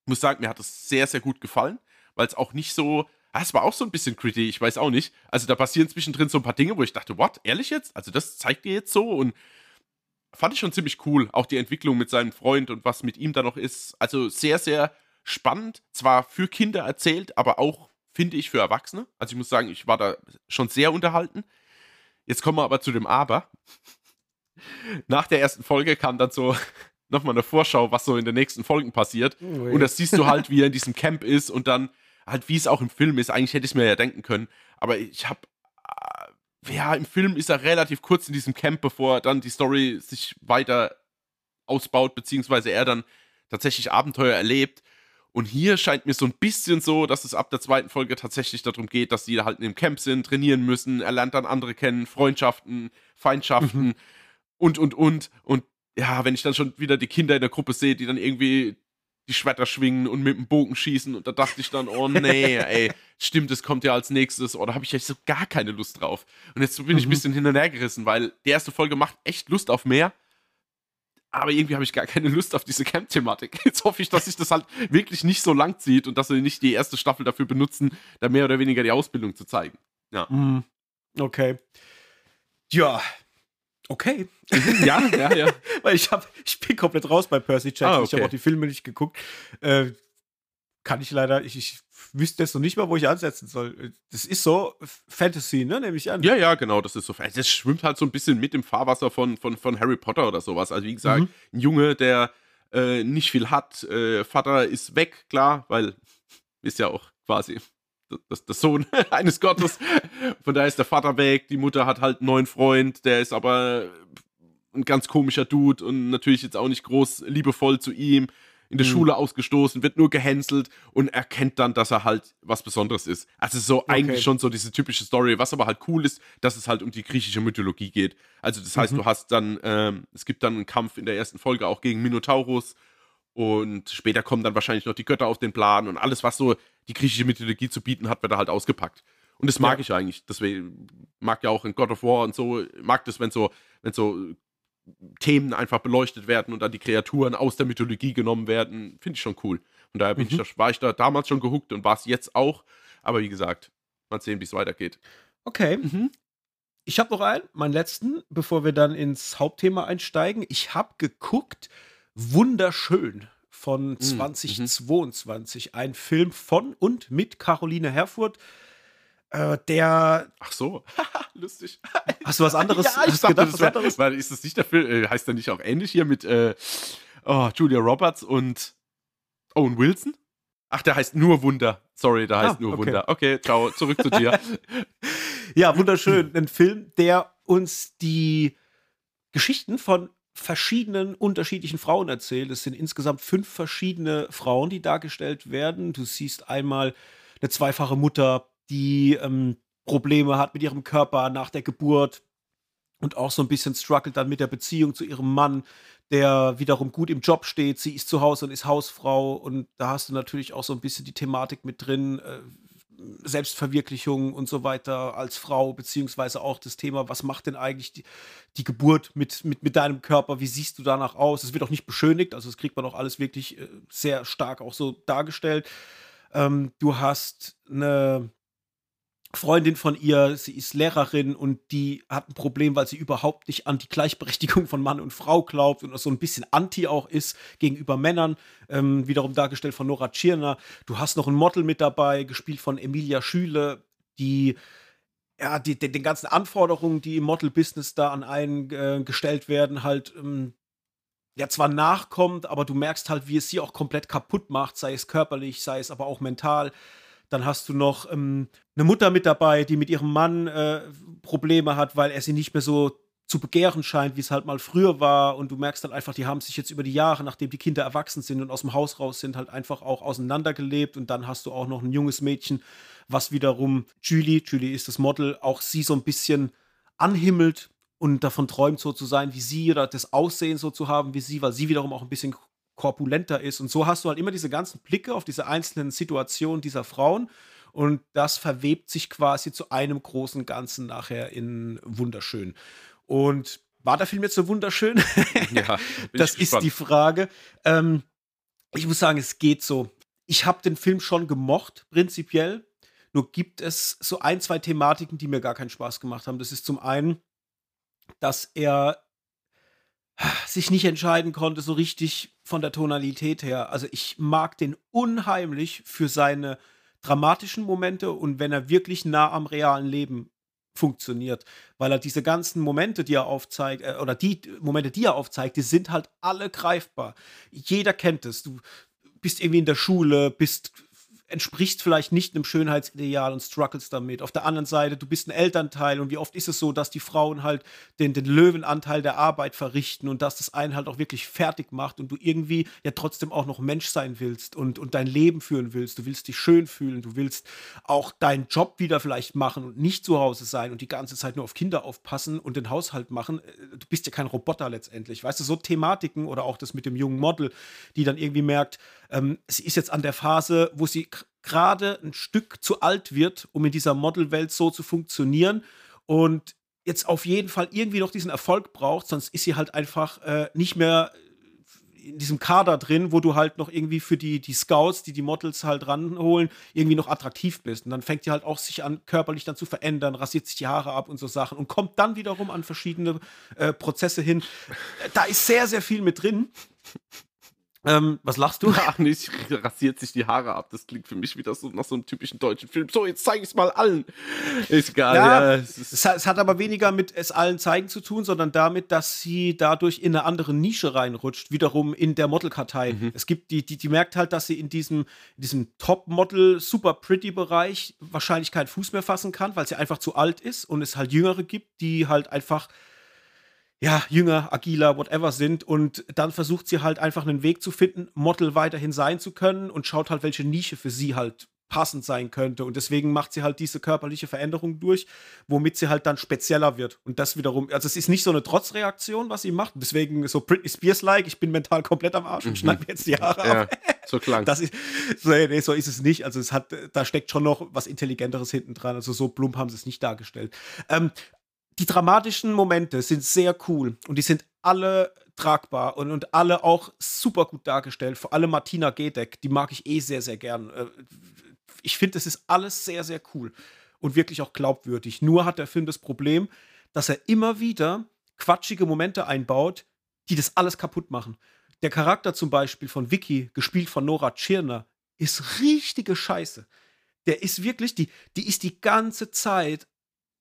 Ich muss sagen, mir hat es sehr, sehr gut gefallen, weil es auch nicht so Das war auch so ein bisschen gritty, ich weiß auch nicht. Also da passieren zwischendrin so ein paar Dinge, wo ich dachte, what, ehrlich jetzt? Also das zeigt ihr jetzt so und fand ich schon ziemlich cool. Auch die Entwicklung mit seinem Freund und was mit ihm da noch ist. Also sehr, sehr spannend. Zwar für Kinder erzählt, aber auch, finde ich, für Erwachsene. Also ich muss sagen, ich war da schon sehr unterhalten. Jetzt kommen wir aber zu dem Aber. Nach der ersten Folge kam dann so nochmal eine Vorschau, was so in den nächsten Folgen passiert. Oh, und das siehst du halt, wie er in diesem Camp ist und dann halt, wie es auch im Film ist. Eigentlich hätte ich es mir ja denken können. Aber ich habe äh, ja, im Film ist er relativ kurz in diesem Camp, bevor dann die Story sich weiter ausbaut, beziehungsweise er dann tatsächlich Abenteuer erlebt. Und hier scheint mir so ein bisschen so, dass es ab der zweiten Folge tatsächlich darum geht, dass die halt in dem Camp sind, trainieren müssen, er lernt dann andere kennen, Freundschaften, Feindschaften mhm. und, und, und. Und ja, wenn ich dann schon wieder die Kinder in der Gruppe sehe, die dann irgendwie die Schwerter schwingen und mit dem Bogen schießen und da dachte ich dann, oh nee, ey, stimmt, es kommt ja als nächstes, oder oh, habe ich echt so gar keine Lust drauf. Und jetzt bin ich ein mhm. bisschen hin und her gerissen, weil die erste Folge macht echt Lust auf mehr, aber irgendwie habe ich gar keine Lust auf diese Camp-Thematik. Jetzt hoffe ich, dass sich das halt wirklich nicht so lang zieht und dass sie nicht die erste Staffel dafür benutzen, da mehr oder weniger die Ausbildung zu zeigen. Ja. Mhm. Okay. Ja, Okay. ja, ja, ja. Weil ich habe, ich bin komplett raus bei Percy Jackson. Ah, okay. Ich habe auch die Filme nicht geguckt. Äh, kann ich leider, ich, ich wüsste jetzt noch nicht mal, wo ich ansetzen soll. Das ist so Fantasy, ne? Nehme ich an. Ja, ja, genau, das ist so. Das schwimmt halt so ein bisschen mit im Fahrwasser von, von, von Harry Potter oder sowas. Also, wie gesagt, mhm. ein Junge, der äh, nicht viel hat. Äh, Vater ist weg, klar, weil ist ja auch quasi das, das Sohn eines Gottes. Von daher ist der Vater weg, die Mutter hat halt einen neuen Freund, der ist aber ein ganz komischer Dude und natürlich jetzt auch nicht groß liebevoll zu ihm. In der mhm. Schule ausgestoßen, wird nur gehänselt und erkennt dann, dass er halt was Besonderes ist. Also so okay. eigentlich schon so diese typische Story, was aber halt cool ist, dass es halt um die griechische Mythologie geht. Also das heißt, mhm. du hast dann, ähm, es gibt dann einen Kampf in der ersten Folge auch gegen Minotaurus und später kommen dann wahrscheinlich noch die Götter auf den Plan und alles, was so die griechische Mythologie zu bieten hat, wird da halt ausgepackt. Und das mag ja. ich eigentlich. Deswegen mag ja auch in God of War und so, mag das, wenn so, wenn so Themen einfach beleuchtet werden und dann die Kreaturen aus der Mythologie genommen werden. Finde ich schon cool. Und daher bin mhm. ich, war ich da damals schon gehuckt und war es jetzt auch. Aber wie gesagt, mal sehen, wie es weitergeht. Okay. Mhm. Ich habe noch einen, meinen letzten, bevor wir dann ins Hauptthema einsteigen. Ich habe geguckt, wunderschön von 2022. Mhm. Ein Film von und mit Caroline Herfurth. Äh, der. Ach so, lustig. Hast du was anderes? ja, ich dachte, gedacht, das wär, anderes? Weil ist das nicht der Film? Äh, heißt der nicht auch ähnlich hier mit äh, oh, Julia Roberts und Owen Wilson? Ach, der heißt nur Wunder. Sorry, der heißt ah, nur okay. Wunder. Okay, ciao, zurück zu dir. ja, wunderschön. Ein Film, der uns die Geschichten von verschiedenen unterschiedlichen Frauen erzählt. Es sind insgesamt fünf verschiedene Frauen, die dargestellt werden. Du siehst einmal eine zweifache Mutter, die ähm, Probleme hat mit ihrem Körper nach der Geburt und auch so ein bisschen struggelt dann mit der Beziehung zu ihrem Mann, der wiederum gut im Job steht. Sie ist zu Hause und ist Hausfrau und da hast du natürlich auch so ein bisschen die Thematik mit drin. Äh, Selbstverwirklichung und so weiter als Frau, beziehungsweise auch das Thema, was macht denn eigentlich die, die Geburt mit, mit, mit deinem Körper, wie siehst du danach aus? Es wird auch nicht beschönigt, also das kriegt man auch alles wirklich äh, sehr stark auch so dargestellt. Ähm, du hast eine Freundin von ihr, sie ist Lehrerin und die hat ein Problem, weil sie überhaupt nicht an die Gleichberechtigung von Mann und Frau glaubt und so ein bisschen anti auch ist gegenüber Männern, ähm, wiederum dargestellt von Nora Tschirner. Du hast noch ein Model mit dabei, gespielt von Emilia Schüle, die ja, die, die, den ganzen Anforderungen, die im Model-Business da an einen äh, gestellt werden, halt ähm, ja zwar nachkommt, aber du merkst halt, wie es sie auch komplett kaputt macht, sei es körperlich, sei es aber auch mental. Dann hast du noch ähm, eine Mutter mit dabei, die mit ihrem Mann äh, Probleme hat, weil er sie nicht mehr so zu begehren scheint, wie es halt mal früher war. Und du merkst dann einfach, die haben sich jetzt über die Jahre, nachdem die Kinder erwachsen sind und aus dem Haus raus sind, halt einfach auch auseinandergelebt. Und dann hast du auch noch ein junges Mädchen, was wiederum Julie, Julie ist das Model, auch sie so ein bisschen anhimmelt und davon träumt, so zu sein wie sie oder das Aussehen so zu haben wie sie, weil sie wiederum auch ein bisschen korpulenter ist. Und so hast du halt immer diese ganzen Blicke auf diese einzelnen Situationen dieser Frauen. Und das verwebt sich quasi zu einem großen Ganzen nachher in wunderschön. Und war der Film jetzt so wunderschön? Ja, das ist die Frage. Ähm, ich muss sagen, es geht so. Ich habe den Film schon gemocht, prinzipiell. Nur gibt es so ein, zwei Thematiken, die mir gar keinen Spaß gemacht haben. Das ist zum einen, dass er sich nicht entscheiden konnte, so richtig von der Tonalität her. Also ich mag den unheimlich für seine dramatischen Momente und wenn er wirklich nah am realen Leben funktioniert, weil er diese ganzen Momente, die er aufzeigt, äh, oder die Momente, die er aufzeigt, die sind halt alle greifbar. Jeder kennt es. Du bist irgendwie in der Schule, bist entsprichst vielleicht nicht einem Schönheitsideal und struggles damit. Auf der anderen Seite, du bist ein Elternteil und wie oft ist es so, dass die Frauen halt den, den Löwenanteil der Arbeit verrichten und dass das einen halt auch wirklich fertig macht und du irgendwie ja trotzdem auch noch Mensch sein willst und, und dein Leben führen willst. Du willst dich schön fühlen, du willst auch deinen Job wieder vielleicht machen und nicht zu Hause sein und die ganze Zeit nur auf Kinder aufpassen und den Haushalt machen. Du bist ja kein Roboter letztendlich. Weißt du, so Thematiken oder auch das mit dem jungen Model, die dann irgendwie merkt, ähm, sie ist jetzt an der Phase, wo sie gerade ein Stück zu alt wird, um in dieser Modelwelt so zu funktionieren und jetzt auf jeden Fall irgendwie noch diesen Erfolg braucht, sonst ist sie halt einfach äh, nicht mehr in diesem Kader drin, wo du halt noch irgendwie für die, die Scouts, die die Models halt ranholen, irgendwie noch attraktiv bist. Und dann fängt die halt auch sich an, körperlich dann zu verändern, rasiert sich die Haare ab und so Sachen und kommt dann wiederum an verschiedene äh, Prozesse hin. Da ist sehr, sehr viel mit drin. Ähm, was lachst du? Ach nicht, rasiert sich die Haare ab. Das klingt für mich wieder so nach so einem typischen deutschen Film. So, jetzt zeige ich es mal allen. Ist egal. Ja, ja es, es, hat, es, hat, aber weniger mit es allen zeigen zu tun, sondern damit, dass sie dadurch in eine andere Nische reinrutscht. Wiederum in der Modelkartei. Mhm. Es gibt die, die, die merkt halt, dass sie in diesem, in diesem Top-Model, super pretty Bereich wahrscheinlich keinen Fuß mehr fassen kann, weil sie einfach zu alt ist und es halt Jüngere gibt, die halt einfach ja, jünger, agiler, whatever sind. Und dann versucht sie halt einfach einen Weg zu finden, Model weiterhin sein zu können und schaut halt, welche Nische für sie halt passend sein könnte. Und deswegen macht sie halt diese körperliche Veränderung durch, womit sie halt dann spezieller wird. Und das wiederum, also es ist nicht so eine Trotzreaktion, was sie macht. Deswegen so Britney Spears-like, ich bin mental komplett am Arsch und mhm. schneide mir jetzt die Haare ja, ab. so klang. Das ist, so, nee, so ist es nicht. Also es hat, da steckt schon noch was Intelligenteres hinten dran. Also so plump haben sie es nicht dargestellt. Ähm, die dramatischen Momente sind sehr cool und die sind alle tragbar und, und alle auch super gut dargestellt. Vor allem Martina Gedeck, die mag ich eh sehr, sehr gern. Äh, ich finde, das ist alles sehr, sehr cool und wirklich auch glaubwürdig. Nur hat der Film das Problem, dass er immer wieder quatschige Momente einbaut, die das alles kaputt machen. Der Charakter zum Beispiel von Vicky, gespielt von Nora Tschirner, ist richtige Scheiße. Der ist wirklich, die, die ist die ganze Zeit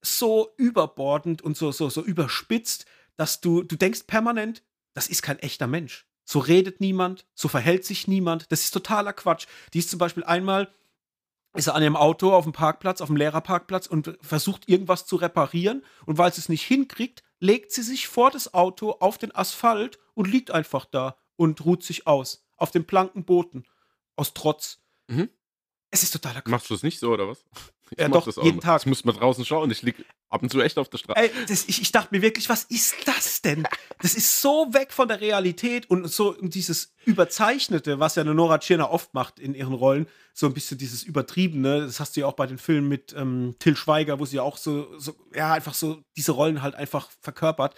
so überbordend und so, so, so überspitzt, dass du, du denkst permanent, das ist kein echter Mensch. So redet niemand, so verhält sich niemand. Das ist totaler Quatsch. Die ist zum Beispiel einmal, ist er an ihrem Auto auf dem Parkplatz, auf dem Lehrerparkplatz und versucht irgendwas zu reparieren. Und weil sie es nicht hinkriegt, legt sie sich vor das Auto auf den Asphalt und liegt einfach da und ruht sich aus. Auf dem Plankenboden. Aus Trotz. Mhm. Es ist totaler Quatsch. Machst du es nicht so, oder was? Ich ja, doch, jeden Tag. Ich muss mal draußen schauen. Ich liege ab und zu echt auf der Straße. Ey, das, ich, ich dachte mir wirklich, was ist das denn? Das ist so weg von der Realität und so dieses Überzeichnete, was ja eine Nora Tschirner oft macht in ihren Rollen. So ein bisschen dieses Übertriebene. Das hast du ja auch bei den Filmen mit ähm, Till Schweiger, wo sie ja auch so, so, ja, einfach so diese Rollen halt einfach verkörpert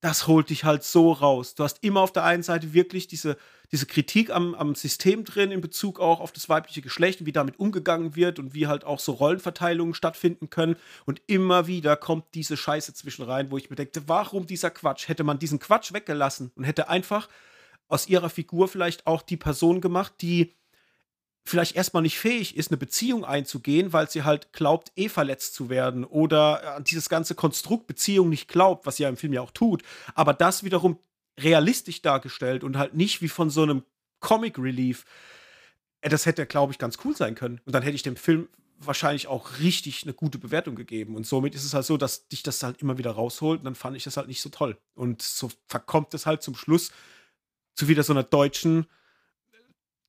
das holt dich halt so raus. Du hast immer auf der einen Seite wirklich diese, diese Kritik am, am System drin in Bezug auch auf das weibliche Geschlecht und wie damit umgegangen wird und wie halt auch so Rollenverteilungen stattfinden können. Und immer wieder kommt diese Scheiße zwischen rein, wo ich mir denke, warum dieser Quatsch? Hätte man diesen Quatsch weggelassen und hätte einfach aus ihrer Figur vielleicht auch die Person gemacht, die vielleicht erstmal nicht fähig ist, eine Beziehung einzugehen, weil sie halt glaubt, eh verletzt zu werden oder an dieses ganze Konstrukt Beziehung nicht glaubt, was sie ja im Film ja auch tut, aber das wiederum realistisch dargestellt und halt nicht wie von so einem Comic Relief. Äh, das hätte, glaube ich, ganz cool sein können. Und dann hätte ich dem Film wahrscheinlich auch richtig eine gute Bewertung gegeben. Und somit ist es halt so, dass dich das halt immer wieder rausholt. Und dann fand ich das halt nicht so toll. Und so verkommt es halt zum Schluss zu wieder so einer deutschen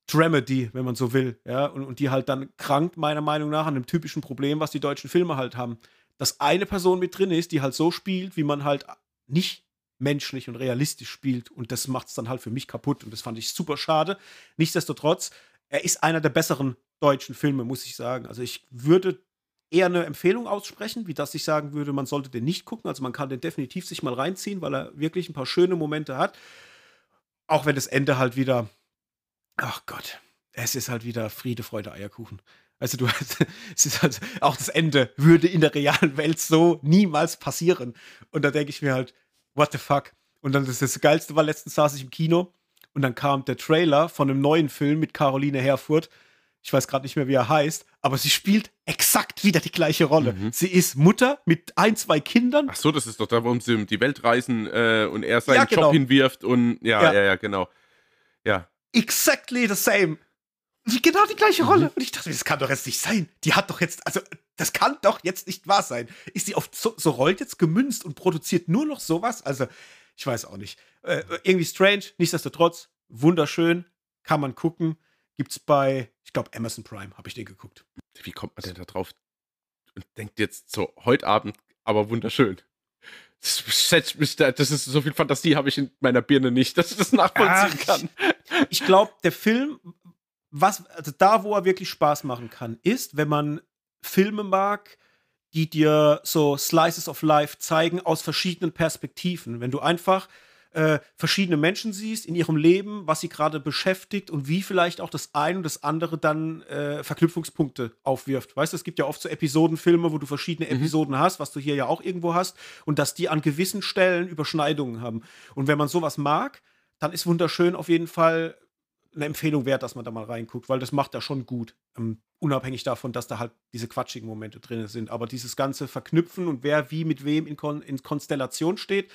Dramedy, wenn man so will. Ja? Und, und die halt dann krankt, meiner Meinung nach, an dem typischen Problem, was die deutschen Filme halt haben. Dass eine Person mit drin ist, die halt so spielt, wie man halt nicht menschlich und realistisch spielt. Und das macht es dann halt für mich kaputt. Und das fand ich super schade. Nichtsdestotrotz, er ist einer der besseren deutschen Filme, muss ich sagen. Also ich würde eher eine Empfehlung aussprechen, wie dass ich sagen würde, man sollte den nicht gucken. Also man kann den definitiv sich mal reinziehen, weil er wirklich ein paar schöne Momente hat. Auch wenn das Ende halt wieder ach Gott, es ist halt wieder Friede, Freude, Eierkuchen. Also du hast, es ist halt, auch das Ende würde in der realen Welt so niemals passieren. Und da denke ich mir halt, what the fuck? Und dann das, das Geilste war, letztens saß ich im Kino und dann kam der Trailer von einem neuen Film mit Caroline Herfurth. Ich weiß gerade nicht mehr, wie er heißt, aber sie spielt exakt wieder die gleiche Rolle. Mhm. Sie ist Mutter mit ein, zwei Kindern. Ach so, das ist doch da, warum sie um die Welt reisen äh, und er seinen ja, genau. Job hinwirft und ja, ja, ja, ja, genau. Ja. Exactly the same. Wie genau die gleiche Rolle. Mhm. Und ich dachte, das kann doch jetzt nicht sein. Die hat doch jetzt, also, das kann doch jetzt nicht wahr sein. Ist sie auf so, so Rollen jetzt gemünzt und produziert nur noch sowas? Also, ich weiß auch nicht. Äh, irgendwie strange, nichtsdestotrotz, wunderschön, kann man gucken. Gibt's bei, ich glaube, Amazon Prime, habe ich den geguckt. Wie kommt man denn da drauf und denkt jetzt so, heute Abend, aber wunderschön? Das, das ist so viel Fantasie habe ich in meiner Birne nicht, dass ich das nachvollziehen Ach, kann. Ich, ich glaube, der Film was, also da, wo er wirklich Spaß machen kann, ist, wenn man Filme mag, die dir so Slices of Life zeigen aus verschiedenen Perspektiven. Wenn du einfach äh, verschiedene Menschen siehst in ihrem Leben, was sie gerade beschäftigt und wie vielleicht auch das eine und das andere dann äh, Verknüpfungspunkte aufwirft. Weißt du, es gibt ja oft so Episodenfilme, wo du verschiedene mhm. Episoden hast, was du hier ja auch irgendwo hast, und dass die an gewissen Stellen Überschneidungen haben. Und wenn man sowas mag, dann ist wunderschön auf jeden Fall eine Empfehlung wert, dass man da mal reinguckt, weil das macht er schon gut. Ähm, unabhängig davon, dass da halt diese quatschigen Momente drin sind. Aber dieses ganze Verknüpfen und wer wie mit wem in, Kon in Konstellation steht,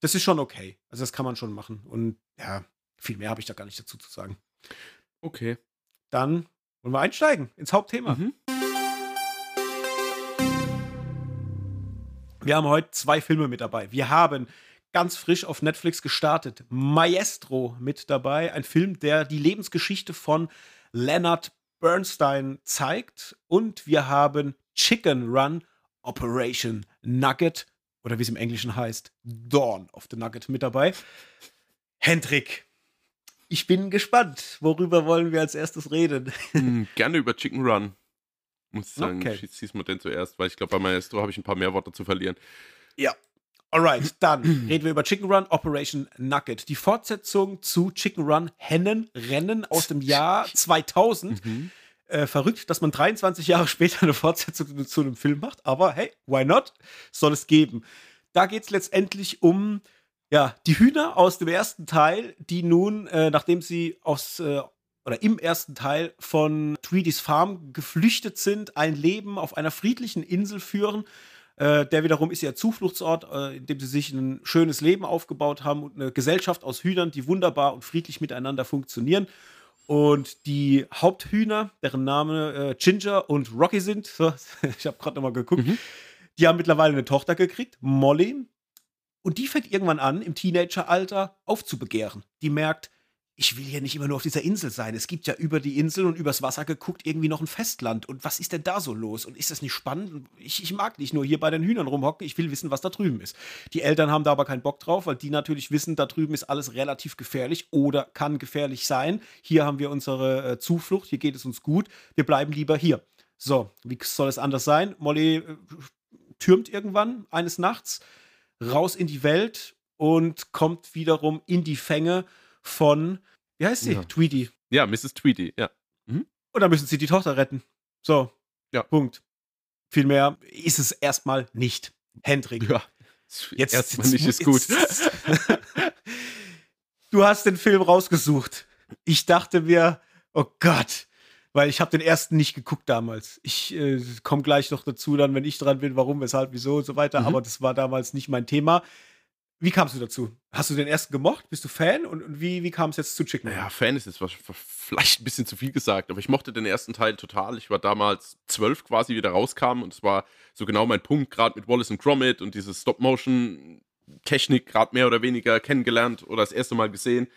das ist schon okay. Also das kann man schon machen. Und ja, viel mehr habe ich da gar nicht dazu zu sagen. Okay. Dann wollen wir einsteigen ins Hauptthema. Mhm. Wir haben heute zwei Filme mit dabei. Wir haben ganz frisch auf Netflix gestartet. Maestro mit dabei, ein Film, der die Lebensgeschichte von Leonard Bernstein zeigt. Und wir haben Chicken Run Operation Nugget oder wie es im Englischen heißt, Dawn of the Nugget mit dabei. Hendrik, ich bin gespannt. Worüber wollen wir als erstes reden? Hm, gerne über Chicken Run. Muss ich sagen, okay. schieß mal denn zuerst, weil ich glaube, bei Maestro habe ich ein paar mehr Worte zu verlieren. Ja, Alright, dann reden wir über Chicken Run Operation Nugget. Die Fortsetzung zu Chicken Run Hennenrennen aus dem Jahr 2000. Mhm. Äh, verrückt, dass man 23 Jahre später eine Fortsetzung zu einem Film macht, aber hey, why not? Soll es geben. Da geht es letztendlich um ja, die Hühner aus dem ersten Teil, die nun, äh, nachdem sie aus äh, oder im ersten Teil von Tweedys Farm geflüchtet sind, ein Leben auf einer friedlichen Insel führen äh, der wiederum ist ihr Zufluchtsort, äh, in dem sie sich ein schönes Leben aufgebaut haben und eine Gesellschaft aus Hühnern, die wunderbar und friedlich miteinander funktionieren. Und die Haupthühner, deren Name äh, Ginger und Rocky sind, so, ich habe gerade nochmal geguckt, mhm. die haben mittlerweile eine Tochter gekriegt, Molly. Und die fängt irgendwann an, im Teenageralter aufzubegehren. Die merkt, ich will hier nicht immer nur auf dieser Insel sein. Es gibt ja über die Insel und übers Wasser geguckt irgendwie noch ein Festland. Und was ist denn da so los? Und ist das nicht spannend? Ich, ich mag nicht nur hier bei den Hühnern rumhocken, ich will wissen, was da drüben ist. Die Eltern haben da aber keinen Bock drauf, weil die natürlich wissen, da drüben ist alles relativ gefährlich oder kann gefährlich sein. Hier haben wir unsere äh, Zuflucht, hier geht es uns gut. Wir bleiben lieber hier. So, wie soll es anders sein? Molly äh, türmt irgendwann eines Nachts raus in die Welt und kommt wiederum in die Fänge von, wie heißt sie? Ja. Tweety. Ja, Mrs. Tweety, ja. Mhm. Und dann müssen sie die Tochter retten. So. Ja. Punkt. Viel mehr ist es erstmal nicht. Hendrik. Ja. Jetzt erstmal nicht ist gut. du hast den Film rausgesucht. Ich dachte mir, oh Gott, weil ich habe den ersten nicht geguckt damals. Ich äh, komme gleich noch dazu, dann, wenn ich dran bin, warum, weshalb, wieso und so weiter. Mhm. Aber das war damals nicht mein Thema. Wie kamst du dazu? Hast du den ersten gemocht? Bist du Fan? Und, und wie, wie kam es jetzt zu Chicken Ja, Fan ist jetzt vielleicht ein bisschen zu viel gesagt, aber ich mochte den ersten Teil total. Ich war damals zwölf quasi, wie der rauskam und es war so genau mein Punkt, gerade mit Wallace und Gromit und diese Stop-Motion-Technik gerade mehr oder weniger kennengelernt oder das erste Mal gesehen.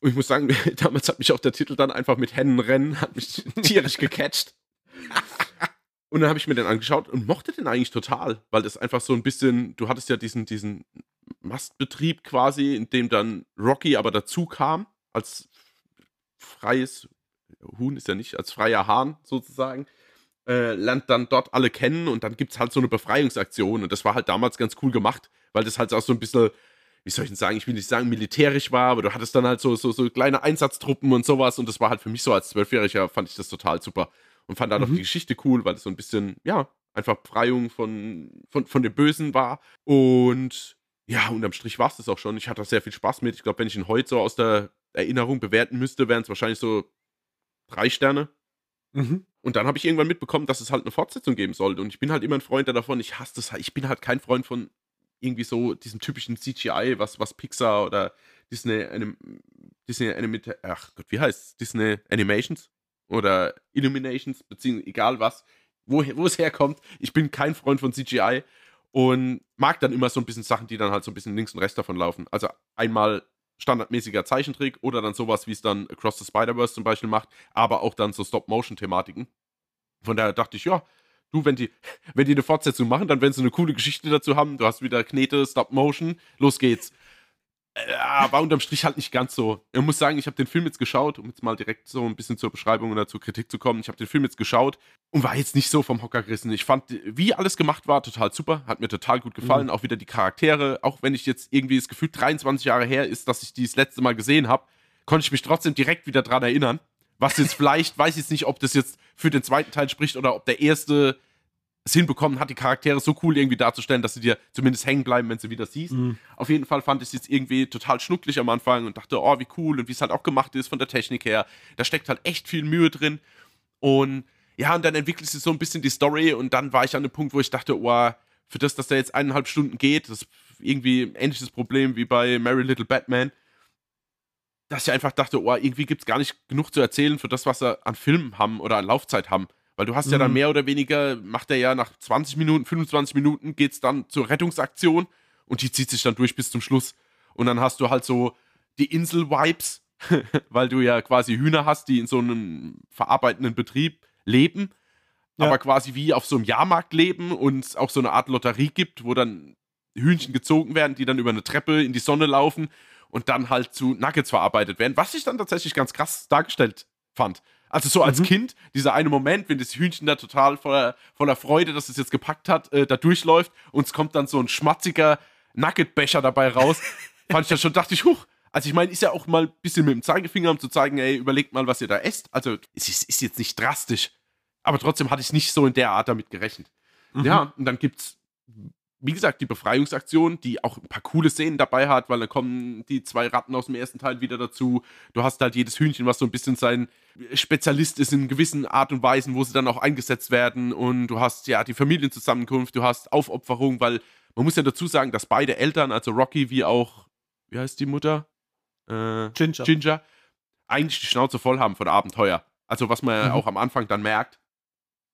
Und ich muss sagen, damals hat mich auch der Titel dann einfach mit Hennenrennen, hat mich tierisch gecatcht. Und dann habe ich mir den angeschaut und mochte den eigentlich total, weil das einfach so ein bisschen, du hattest ja diesen, diesen Mastbetrieb quasi, in dem dann Rocky aber dazu kam, als freies Huhn ist ja nicht, als freier Hahn sozusagen, äh, lernt dann dort alle kennen und dann gibt es halt so eine Befreiungsaktion und das war halt damals ganz cool gemacht, weil das halt auch so ein bisschen wie soll ich denn sagen, ich will nicht sagen militärisch war, aber du hattest dann halt so, so, so kleine Einsatztruppen und sowas und das war halt für mich so als Zwölfjähriger fand ich das total super und fand dann mhm. auch die Geschichte cool, weil es so ein bisschen, ja, einfach Befreiung von, von, von dem Bösen war und ja, unterm Strich war es das auch schon. Ich hatte da sehr viel Spaß mit. Ich glaube, wenn ich ihn heute so aus der Erinnerung bewerten müsste, wären es wahrscheinlich so drei Sterne. Mhm. Und dann habe ich irgendwann mitbekommen, dass es halt eine Fortsetzung geben sollte. Und ich bin halt immer ein Freund davon. Ich hasse das halt. Ich bin halt kein Freund von irgendwie so diesem typischen CGI, was, was Pixar oder Disney, Anim, Disney Animated, ach Gott, wie heißt Disney Animations oder Illuminations, beziehungsweise egal was, wo, wo es herkommt. Ich bin kein Freund von CGI und mag dann immer so ein bisschen Sachen, die dann halt so ein bisschen links und rechts davon laufen. Also einmal standardmäßiger Zeichentrick oder dann sowas, wie es dann Across the Spider-Verse zum Beispiel macht, aber auch dann so Stop-Motion-Thematiken. Von daher dachte ich, ja, du, wenn die, wenn die eine Fortsetzung machen, dann werden sie eine coole Geschichte dazu haben. Du hast wieder Knete, Stop-Motion, los geht's. Ja, war unterm Strich halt nicht ganz so. Ich muss sagen, ich habe den Film jetzt geschaut, um jetzt mal direkt so ein bisschen zur Beschreibung oder zur Kritik zu kommen. Ich habe den Film jetzt geschaut und war jetzt nicht so vom Hocker gerissen. Ich fand, wie alles gemacht war, total super. Hat mir total gut gefallen. Mhm. Auch wieder die Charaktere. Auch wenn ich jetzt irgendwie das Gefühl 23 Jahre her ist, dass ich die das letzte Mal gesehen habe, konnte ich mich trotzdem direkt wieder dran erinnern. Was jetzt vielleicht, weiß ich jetzt nicht, ob das jetzt für den zweiten Teil spricht oder ob der erste es hinbekommen hat, die Charaktere so cool irgendwie darzustellen, dass sie dir zumindest hängen bleiben, wenn sie wieder siehst. Mhm. Auf jeden Fall fand ich es jetzt irgendwie total schnucklig am Anfang und dachte, oh, wie cool und wie es halt auch gemacht ist von der Technik her. Da steckt halt echt viel Mühe drin. Und ja, und dann entwickelt sich so ein bisschen die Story und dann war ich an dem Punkt, wo ich dachte, oh, für das, dass der jetzt eineinhalb Stunden geht, das ist irgendwie ein ähnliches Problem wie bei Mary Little Batman, dass ich einfach dachte, oh, irgendwie gibt es gar nicht genug zu erzählen für das, was sie an Filmen haben oder an Laufzeit haben. Weil du hast mhm. ja dann mhm. mehr oder weniger, macht er ja nach 20 Minuten, 25 Minuten geht es dann zur Rettungsaktion und die zieht sich dann durch bis zum Schluss. Und dann hast du halt so die Insel-Vibes, weil du ja quasi Hühner hast, die in so einem verarbeitenden Betrieb leben, ja. aber quasi wie auf so einem Jahrmarkt leben und auch so eine Art Lotterie gibt, wo dann Hühnchen gezogen werden, die dann über eine Treppe in die Sonne laufen und dann halt zu Nuggets verarbeitet werden, was ich dann tatsächlich ganz krass dargestellt fand. Also so als mhm. Kind, dieser eine Moment, wenn das Hühnchen da total voller, voller Freude, dass es jetzt gepackt hat, äh, da durchläuft und es kommt dann so ein schmatziger Nuggetbecher dabei raus, fand ich dann schon, dachte ich, huch, also ich meine, ist ja auch mal ein bisschen mit dem Zeigefinger, um zu zeigen, ey, überlegt mal, was ihr da esst. Also es ist, ist jetzt nicht drastisch, aber trotzdem hatte ich nicht so in der Art damit gerechnet. Mhm. Ja, und dann gibt's wie gesagt, die Befreiungsaktion, die auch ein paar coole Szenen dabei hat, weil dann kommen die zwei Ratten aus dem ersten Teil wieder dazu. Du hast halt jedes Hühnchen, was so ein bisschen sein Spezialist ist in gewissen Art und Weisen, wo sie dann auch eingesetzt werden. Und du hast ja die Familienzusammenkunft, du hast Aufopferung, weil man muss ja dazu sagen, dass beide Eltern, also Rocky wie auch, wie heißt die Mutter? Äh, Ginger. Ginger, eigentlich die Schnauze voll haben von Abenteuer. Also was man mhm. auch am Anfang dann merkt,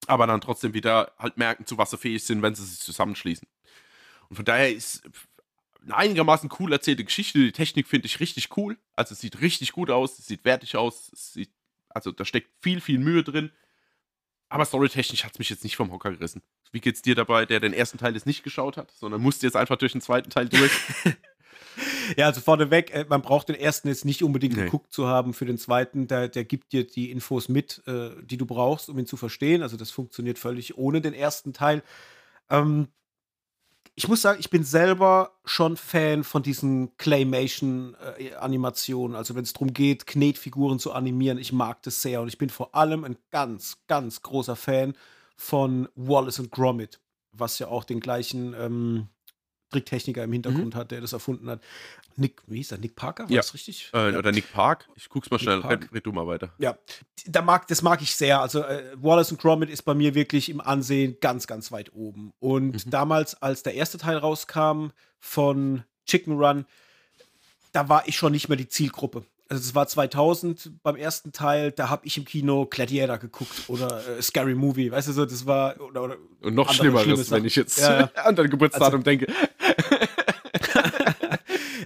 aber dann trotzdem wieder halt merken, zu was sie fähig sind, wenn sie sich zusammenschließen. Und von daher ist eine einigermaßen cool erzählte Geschichte. Die Technik finde ich richtig cool. Also es sieht richtig gut aus, es sieht wertig aus, es sieht, also da steckt viel, viel Mühe drin. Aber storytechnisch hat es mich jetzt nicht vom Hocker gerissen. Wie geht's dir dabei, der den ersten Teil jetzt nicht geschaut hat, sondern musste jetzt einfach durch den zweiten Teil durch? ja, also vorneweg, äh, man braucht den ersten jetzt nicht unbedingt nee. geguckt zu haben für den zweiten. Der, der gibt dir die Infos mit, äh, die du brauchst, um ihn zu verstehen. Also das funktioniert völlig ohne den ersten Teil. Ähm, ich muss sagen, ich bin selber schon Fan von diesen Claymation-Animationen. also wenn es darum geht, Knetfiguren zu animieren, ich mag das sehr. Und ich bin vor allem ein ganz, ganz großer Fan von Wallace und Gromit, was ja auch den gleichen ähm, Tricktechniker im Hintergrund mhm. hat, der das erfunden hat. Nick, wie hieß er? Nick Parker? War ja. das richtig? Äh, ja. Oder Nick Park. Ich guck's mal Nick schnell. Red, red, du mal weiter. Ja, da mag, das mag ich sehr. Also äh, Wallace und Gromit ist bei mir wirklich im Ansehen ganz, ganz weit oben. Und mhm. damals, als der erste Teil rauskam von Chicken Run, da war ich schon nicht mehr die Zielgruppe also es war 2000 beim ersten Teil, da habe ich im Kino Gladiator geguckt oder äh, Scary Movie, weißt du so, das war oder, oder und noch Schlimmeres, wenn ich jetzt ja, ja. an dein Geburtsdatum also, denke.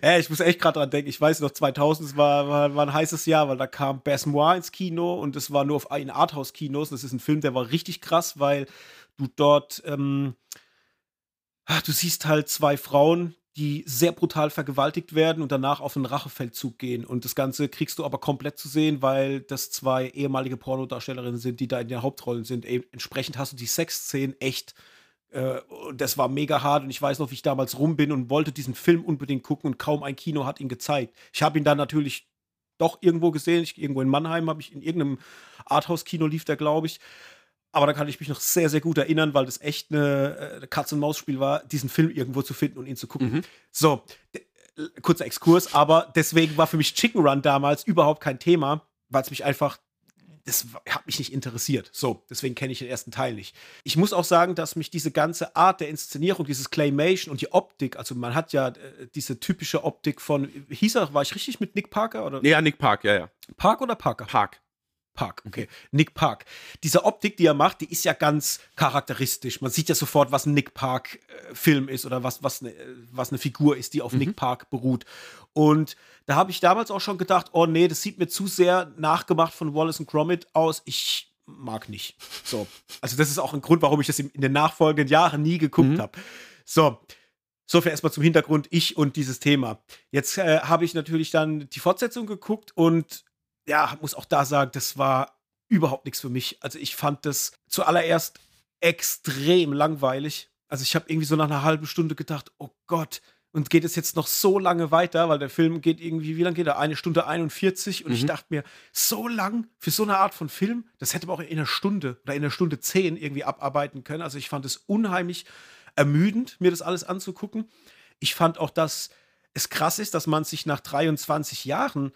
ja, ich muss echt gerade dran denken. Ich weiß noch, 2000 es war, war, war ein heißes Jahr, weil da kam Bess Moir ins Kino und es war nur auf in Arthouse-Kinos. Das ist ein Film, der war richtig krass, weil du dort ähm, ach, du siehst halt zwei Frauen, die sehr brutal vergewaltigt werden und danach auf einen Rachefeldzug gehen. Und das Ganze kriegst du aber komplett zu sehen, weil das zwei ehemalige Pornodarstellerinnen sind, die da in den Hauptrollen sind. Entsprechend hast du die Sexszenen echt Äh, das war mega hart und ich weiß noch, wie ich damals rum bin und wollte diesen Film unbedingt gucken und kaum ein Kino hat ihn gezeigt. Ich habe ihn dann natürlich doch irgendwo gesehen. Ich, irgendwo in Mannheim habe ich in irgendeinem Arthouse-Kino lief der, glaube ich. Aber da kann ich mich noch sehr, sehr gut erinnern, weil das echt eine, äh, Katz-und-Maus-Spiel war, diesen Film irgendwo zu finden und ihn zu gucken. Mhm. So, äh, kurzer Exkurs, aber deswegen war für mich Chicken Run damals überhaupt kein Thema, weil es mich einfach das hat mich nicht interessiert. So, deswegen kenne ich den ersten Teil nicht. Ich muss auch sagen, dass mich diese ganze Art der Inszenierung, dieses Claymation und die Optik, also man hat ja äh, diese typische Optik von, hieß er, war ich richtig mit Nick Parker? Oder? Ja, Nick Park, ja, ja. Park oder Parker? Park. Park, okay. Nick Park. Diese Optik, die er macht, die ist ja ganz charakteristisch. Man sieht ja sofort, was ein Nick Park-Film äh, ist oder was, was, ne, was eine Figur ist, die auf mhm. Nick Park beruht. Und da habe ich damals auch schon gedacht, oh nee, das sieht mir zu sehr nachgemacht von Wallace und Gromit aus. Ich mag nicht. So. Also, das ist auch ein Grund, warum ich das in, in den nachfolgenden Jahren nie geguckt mhm. habe. So. So viel erstmal zum Hintergrund, ich und dieses Thema. Jetzt äh, habe ich natürlich dann die Fortsetzung geguckt und ja, muss auch da sagen, das war überhaupt nichts für mich. Also ich fand das zuallererst extrem langweilig. Also ich habe irgendwie so nach einer halben Stunde gedacht, oh Gott, und geht es jetzt noch so lange weiter, weil der Film geht irgendwie, wie lange geht er? Eine Stunde 41 und mhm. ich dachte mir, so lang für so eine Art von Film, das hätte man auch in einer Stunde oder in einer Stunde zehn irgendwie abarbeiten können. Also ich fand es unheimlich ermüdend, mir das alles anzugucken. Ich fand auch, dass es krass ist, dass man sich nach 23 Jahren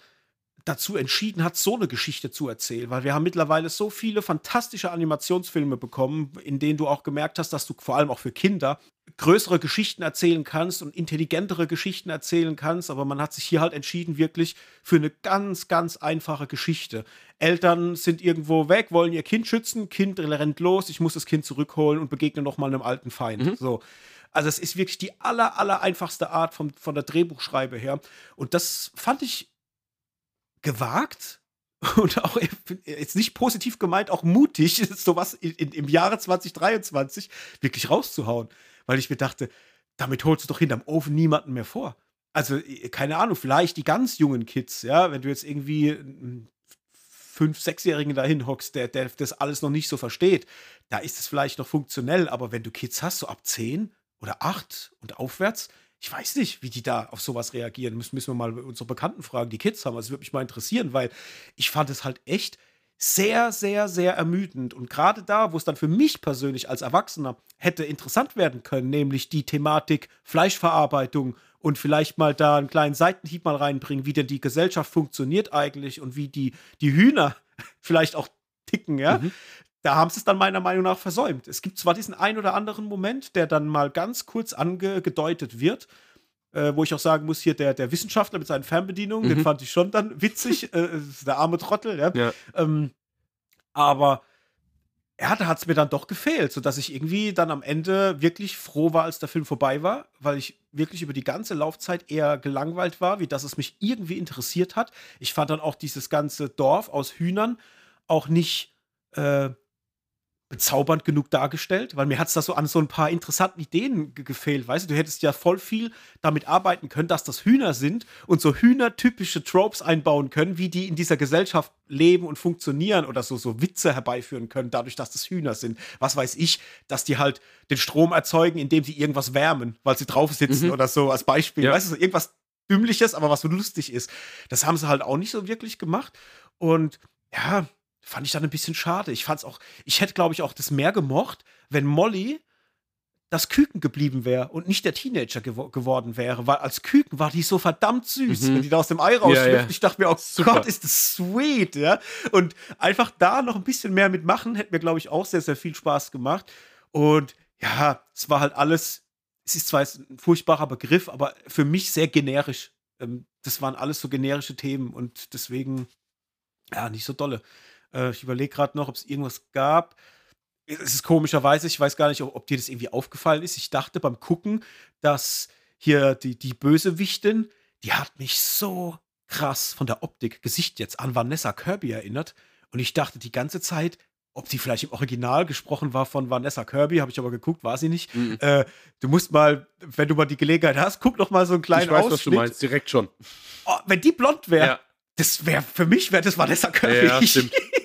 dazu entschieden hat, so eine Geschichte zu erzählen, weil wir haben mittlerweile so viele fantastische Animationsfilme bekommen, in denen du auch gemerkt hast, dass du vor allem auch für Kinder größere Geschichten erzählen kannst und intelligentere Geschichten erzählen kannst, aber man hat sich hier halt entschieden wirklich für eine ganz, ganz einfache Geschichte. Eltern sind irgendwo weg, wollen ihr Kind schützen, Kind rennt los, ich muss das Kind zurückholen und begegne noch mal einem alten Feind. Mhm. So. Also es ist wirklich die aller, aller einfachste Art vom, von der Drehbuchschreibe her. Und das fand ich gewagt und auch jetzt nicht positiv gemeint, auch mutig, sowas in, in, im Jahre 2023 wirklich rauszuhauen. Weil ich mir dachte, damit holst du doch hinterm Ofen niemanden mehr vor. Also, keine Ahnung, vielleicht die ganz jungen Kids, ja, wenn du jetzt irgendwie einen fünf-, sechsjährigen dahin hockst, der, der das alles noch nicht so versteht, da ist es vielleicht noch funktionell, aber wenn du Kids hast, so ab zehn oder acht und aufwärts, ich weiß nicht, wie die da auf sowas reagieren. Müssen, müssen wir mal unsere Bekannten fragen, die Kids haben. Also würde mich mal interessieren, weil ich fand es halt echt sehr, sehr, sehr ermüdend. Und gerade da, wo es dann für mich persönlich als Erwachsener hätte interessant werden können, nämlich die Thematik Fleischverarbeitung und vielleicht mal da einen kleinen Seitenhieb mal reinbringen, wie denn die Gesellschaft funktioniert eigentlich und wie die, die Hühner vielleicht auch ticken, ja. Mhm da haben sie es dann meiner Meinung nach versäumt. Es gibt zwar diesen ein oder anderen Moment, der dann mal ganz kurz angedeutet wird, äh, wo ich auch sagen muss, hier der, der Wissenschaftler mit seinen Fernbedienungen, mhm. den fand ich schon dann witzig, äh, der arme Trottel, ja. ja. Ähm, aber ja, da hat es mir dann doch gefehlt, sodass ich irgendwie dann am Ende wirklich froh war, als der Film vorbei war, weil ich wirklich über die ganze Laufzeit eher gelangweilt war, wie dass es mich irgendwie interessiert hat. Ich fand dann auch dieses ganze Dorf aus Hühnern auch nicht äh, bezaubernd genug dargestellt, weil mir hat es da so an so ein paar interessanten Ideen gefehlt, weißt du, du hättest ja voll viel damit arbeiten können, dass das Hühner sind und so hühnertypische Tropes einbauen können, wie die in dieser Gesellschaft leben und funktionieren oder so, so Witze herbeiführen können, dadurch, dass das Hühner sind. Was weiß ich, dass die halt den Strom erzeugen, indem sie irgendwas wärmen, weil sie drauf sitzen mhm. oder so als Beispiel. Ja. Weißt du, so irgendwas Dümmliches, aber was so lustig ist. Das haben sie halt auch nicht so wirklich gemacht und ja, fand ich dann ein bisschen schade. Ich fand's auch, ich hätte, glaube ich, auch das mehr gemocht, wenn Molly das Küken geblieben wäre und nicht der Teenager gewo geworden wäre, weil als Küken war die so verdammt süß, mhm. wenn die da aus dem Ei rausschlüpft. Ja, ja. Ich dachte mir, oh Super. Gott, ist das sweet, ja. Und einfach da noch ein bisschen mehr mitmachen, hätte mir, glaube ich, auch sehr, sehr viel Spaß gemacht. Und ja, es war halt alles, es ist zwar ein furchtbarer Begriff, aber für mich sehr generisch. Ähm, das waren alles so generische Themen und deswegen, ja, nicht so dolle. Äh, ich überlege gerade noch, ob es irgendwas gab. Es ist komischerweise, ich weiß gar nicht, ob, ob dir das irgendwie aufgefallen ist. Ich dachte beim Gucken, dass hier die, die Bösewichtin, die hat mich so krass von der Optik, Gesicht jetzt an Vanessa Kirby erinnert. Und ich dachte die ganze Zeit, ob die vielleicht im Original gesprochen war von Vanessa Kirby, habe ich aber geguckt, war sie nicht. Mhm. Äh, du musst mal, wenn du mal die Gelegenheit hast, guck noch mal so einen kleinen Ich weiß, Ausschnitt. was du meinst, direkt schon. Oh, wenn die blond wäre, ja. das wäre für mich wäre das Vanessa Kirby. Ja, stimmt.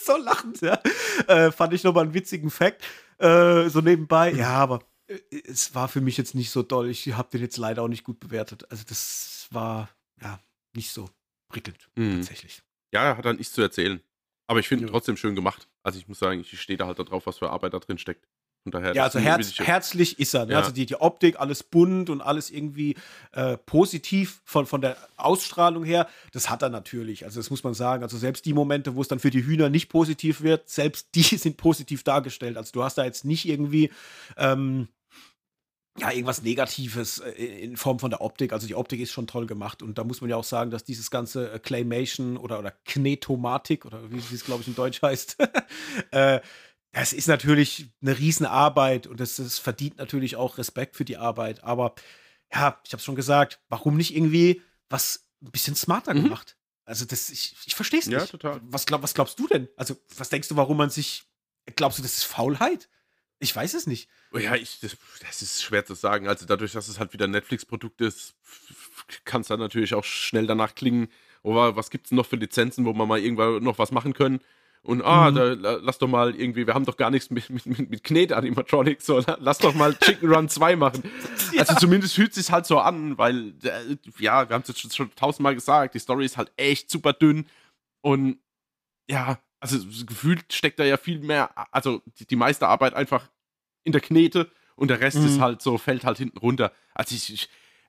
so lachen. Ja. Äh, fand ich nochmal einen witzigen Fact. äh, so nebenbei. Ja, aber äh, es war für mich jetzt nicht so doll. Ich habe den jetzt leider auch nicht gut bewertet. Also das war ja nicht so prickelnd mhm. tatsächlich. Ja, er hat dann nichts zu erzählen. Aber ich finde ihn ja. trotzdem schön gemacht. Also ich muss sagen, ich stehe da halt darauf, was für Arbeit da drin steckt. Von daher, ja, also herz, herzlich ist er. Ne? Ja. Also die, die Optik, alles bunt und alles irgendwie äh, positiv von, von der Ausstrahlung her. Das hat er natürlich. Also das muss man sagen. Also selbst die Momente, wo es dann für die Hühner nicht positiv wird, selbst die sind positiv dargestellt. Also du hast da jetzt nicht irgendwie ähm, ja, irgendwas Negatives äh, in Form von der Optik. Also die Optik ist schon toll gemacht. Und da muss man ja auch sagen, dass dieses ganze äh, Claymation oder, oder Knetomatik oder wie es, glaube ich, in Deutsch heißt, äh, das ist natürlich eine Riesenarbeit und das, das verdient natürlich auch Respekt für die Arbeit. Aber ja, ich habe es schon gesagt, warum nicht irgendwie was ein bisschen smarter mhm. gemacht? Also das, ich, ich verstehe es nicht. Ja, total. Was, glaub, was glaubst du denn? Also was denkst du, warum man sich, glaubst du, das ist Faulheit? Ich weiß es nicht. Oh ja, ich, das, das, ist schwer zu sagen. Also dadurch, dass es halt wieder ein Netflix-Produkt ist, kann es dann natürlich auch schnell danach klingen, oh, was gibt es noch für Lizenzen, wo man mal irgendwann noch was machen können. Und ah, mhm. da, lass doch mal irgendwie, wir haben doch gar nichts mit, mit, mit, Knet-Animatronics, so, lass doch mal Chicken Run 2 machen. ja. Also zumindest fühlt es sich halt so an, weil, äh, ja, wir haben es jetzt schon, schon tausendmal gesagt, die Story ist halt echt super dünn und ja, also gefühlt steckt da ja viel mehr, also die, die meiste Arbeit einfach in der Knete und der Rest mhm. ist halt so, fällt halt hinten runter. Also ich, ich,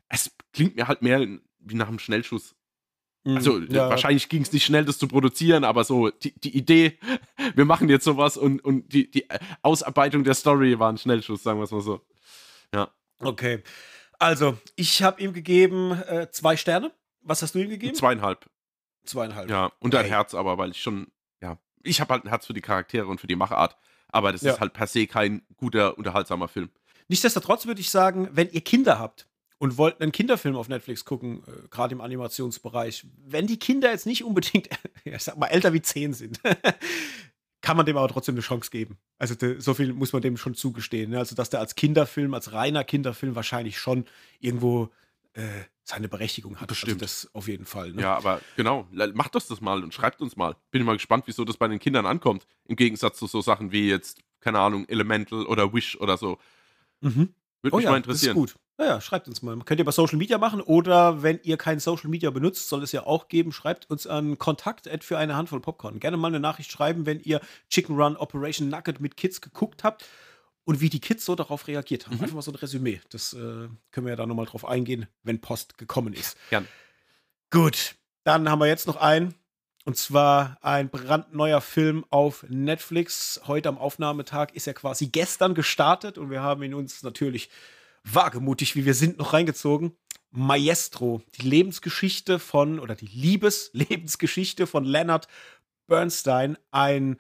es klingt mir halt mehr wie nach einem Schnellschuss. Mhm, also ja. wahrscheinlich ging es nicht schnell, das zu produzieren, aber so die, die Idee, wir machen jetzt sowas und, und die, die Ausarbeitung der Story war ein Schnellschuss, sagen wir es mal so. Ja. Okay. Also, ich habe ihm gegeben äh, zwei Sterne. Was hast du ihm gegeben? Zweieinhalb. Zweieinhalb. Ja, und ein Herz aber, weil ich schon, ja, ich habe halt ein Herz für die Charaktere und für die Machart, aber das ja. ist halt per se kein guter, unterhaltsamer Film. Nichtsdestotrotz würde ich sagen, wenn ihr Kinder habt, und wollten einen Kinderfilm auf Netflix gucken, äh, gerade im Animationsbereich, wenn die Kinder jetzt nicht unbedingt, ich sag mal, älter wie zehn sind, kann man dem aber trotzdem eine Chance geben. Also de, so viel muss man dem schon zugestehen. Ne? Also, dass der als Kinderfilm, als reiner Kinderfilm wahrscheinlich schon irgendwo äh, seine Berechtigung hat. Bestimmt. Also das auf jeden Fall. Ne? Ja, aber genau, macht das das mal und schreibt uns mal. Bin mal gespannt, wieso das bei den Kindern ankommt. Im Gegensatz zu so Sachen wie jetzt, keine Ahnung, Elemental oder Wish oder so. Mhm. Würde oh mich ja, mal interessieren. Das ist gut. Naja, schreibt uns mal. Könnt ihr bei Social Media machen oder wenn ihr kein Social Media benutzt, soll es ja auch geben, schreibt uns an Kontakt für eine Handvoll Popcorn. Gerne mal eine Nachricht schreiben, wenn ihr Chicken Run Operation Nugget mit Kids geguckt habt und wie die Kids so darauf reagiert haben. Mhm. Einfach mal so ein Resümee. Das äh, können wir ja da nochmal drauf eingehen, wenn Post gekommen ist. Gern. Gut, dann haben wir jetzt noch einen. Und zwar ein brandneuer Film auf Netflix. Heute am Aufnahmetag ist er quasi gestern gestartet und wir haben ihn uns natürlich wagemutig, wie wir sind, noch reingezogen. Maestro, die Lebensgeschichte von, oder die Liebeslebensgeschichte von Leonard Bernstein, ein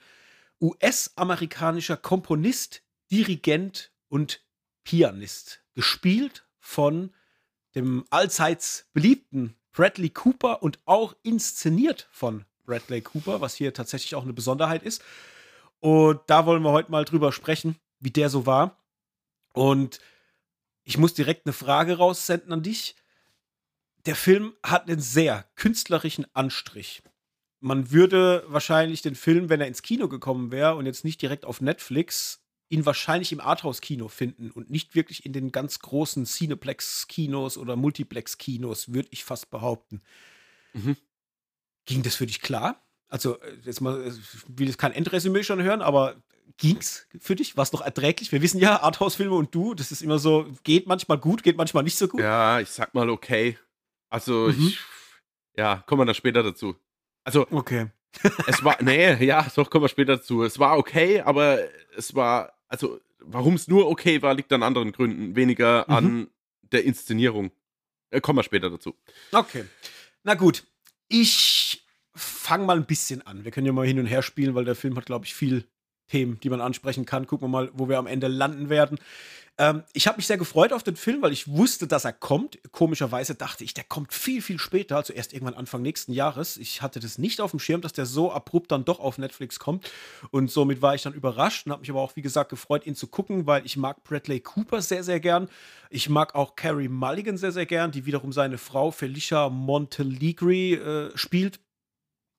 US-amerikanischer Komponist, Dirigent und Pianist. Gespielt von dem allseits beliebten Bradley Cooper und auch inszeniert von Bradley Cooper, was hier tatsächlich auch eine Besonderheit ist. Und da wollen wir heute mal drüber sprechen, wie der so war. Und ich muss direkt eine Frage raussenden an dich. Der Film hat einen sehr künstlerischen Anstrich. Man würde wahrscheinlich den Film, wenn er ins Kino gekommen wäre und jetzt nicht direkt auf Netflix, ihn wahrscheinlich im Arthouse-Kino finden und nicht wirklich in den ganz großen Cineplex-Kinos oder Multiplex-Kinos, würde ich fast behaupten. Mhm. Ging das für dich klar? Also, äh, jetzt mal, ich will jetzt kein Endresümee schon hören, aber ging's für dich? War es noch erträglich? Wir wissen ja, Arthouse-Filme und du, das ist immer so, geht manchmal gut, geht manchmal nicht so gut. Ja, ich sag mal okay. Also, mhm. ich, ja, kommen wir dann später dazu. Also, okay. es war, nee, ja, doch, kommen wir später dazu. Es war okay, aber es war, also, warum es nur okay war, liegt an anderen Gründen, weniger mhm. an der Inszenierung. Äh, kommen wir später dazu. Okay. Na gut, ich fange mal ein bisschen an. Wir können ja mal hin und her spielen, weil der Film hat, glaube ich, viel Themen, die man ansprechen kann. Gucken wir mal, wo wir am Ende landen werden. Ähm, ich habe mich sehr gefreut auf den Film, weil ich wusste, dass er kommt. Komischerweise dachte ich, der kommt viel, viel später, also erst irgendwann Anfang nächsten Jahres. Ich hatte das nicht auf dem Schirm, dass der so abrupt dann doch auf Netflix kommt. Und somit war ich dann überrascht und habe mich aber auch, wie gesagt, gefreut, ihn zu gucken, weil ich mag Bradley Cooper sehr, sehr gern. Ich mag auch Carrie Mulligan sehr, sehr gern, die wiederum seine Frau Felicia Monteligri äh, spielt.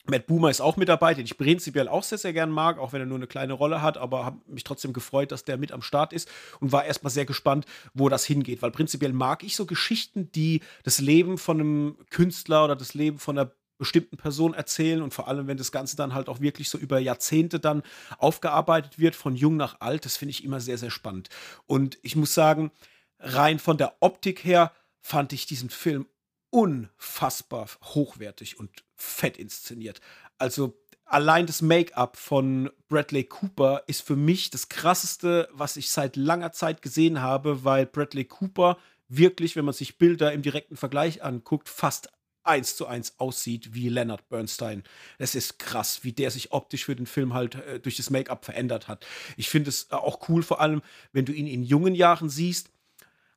Matt Boomer ist auch mit dabei, den ich prinzipiell auch sehr, sehr gern mag, auch wenn er nur eine kleine Rolle hat, aber habe mich trotzdem gefreut, dass der mit am Start ist und war erstmal sehr gespannt, wo das hingeht, weil prinzipiell mag ich so Geschichten, die das Leben von einem Künstler oder das Leben von einer bestimmten Person erzählen und vor allem, wenn das Ganze dann halt auch wirklich so über Jahrzehnte dann aufgearbeitet wird, von jung nach alt, das finde ich immer sehr, sehr spannend. Und ich muss sagen, rein von der Optik her fand ich diesen Film unfassbar hochwertig und fett inszeniert. Also allein das Make-up von Bradley Cooper ist für mich das krasseste, was ich seit langer Zeit gesehen habe, weil Bradley Cooper wirklich, wenn man sich Bilder im direkten Vergleich anguckt, fast eins zu eins aussieht wie Leonard Bernstein. Es ist krass, wie der sich optisch für den Film halt äh, durch das Make-up verändert hat. Ich finde es auch cool, vor allem, wenn du ihn in jungen Jahren siehst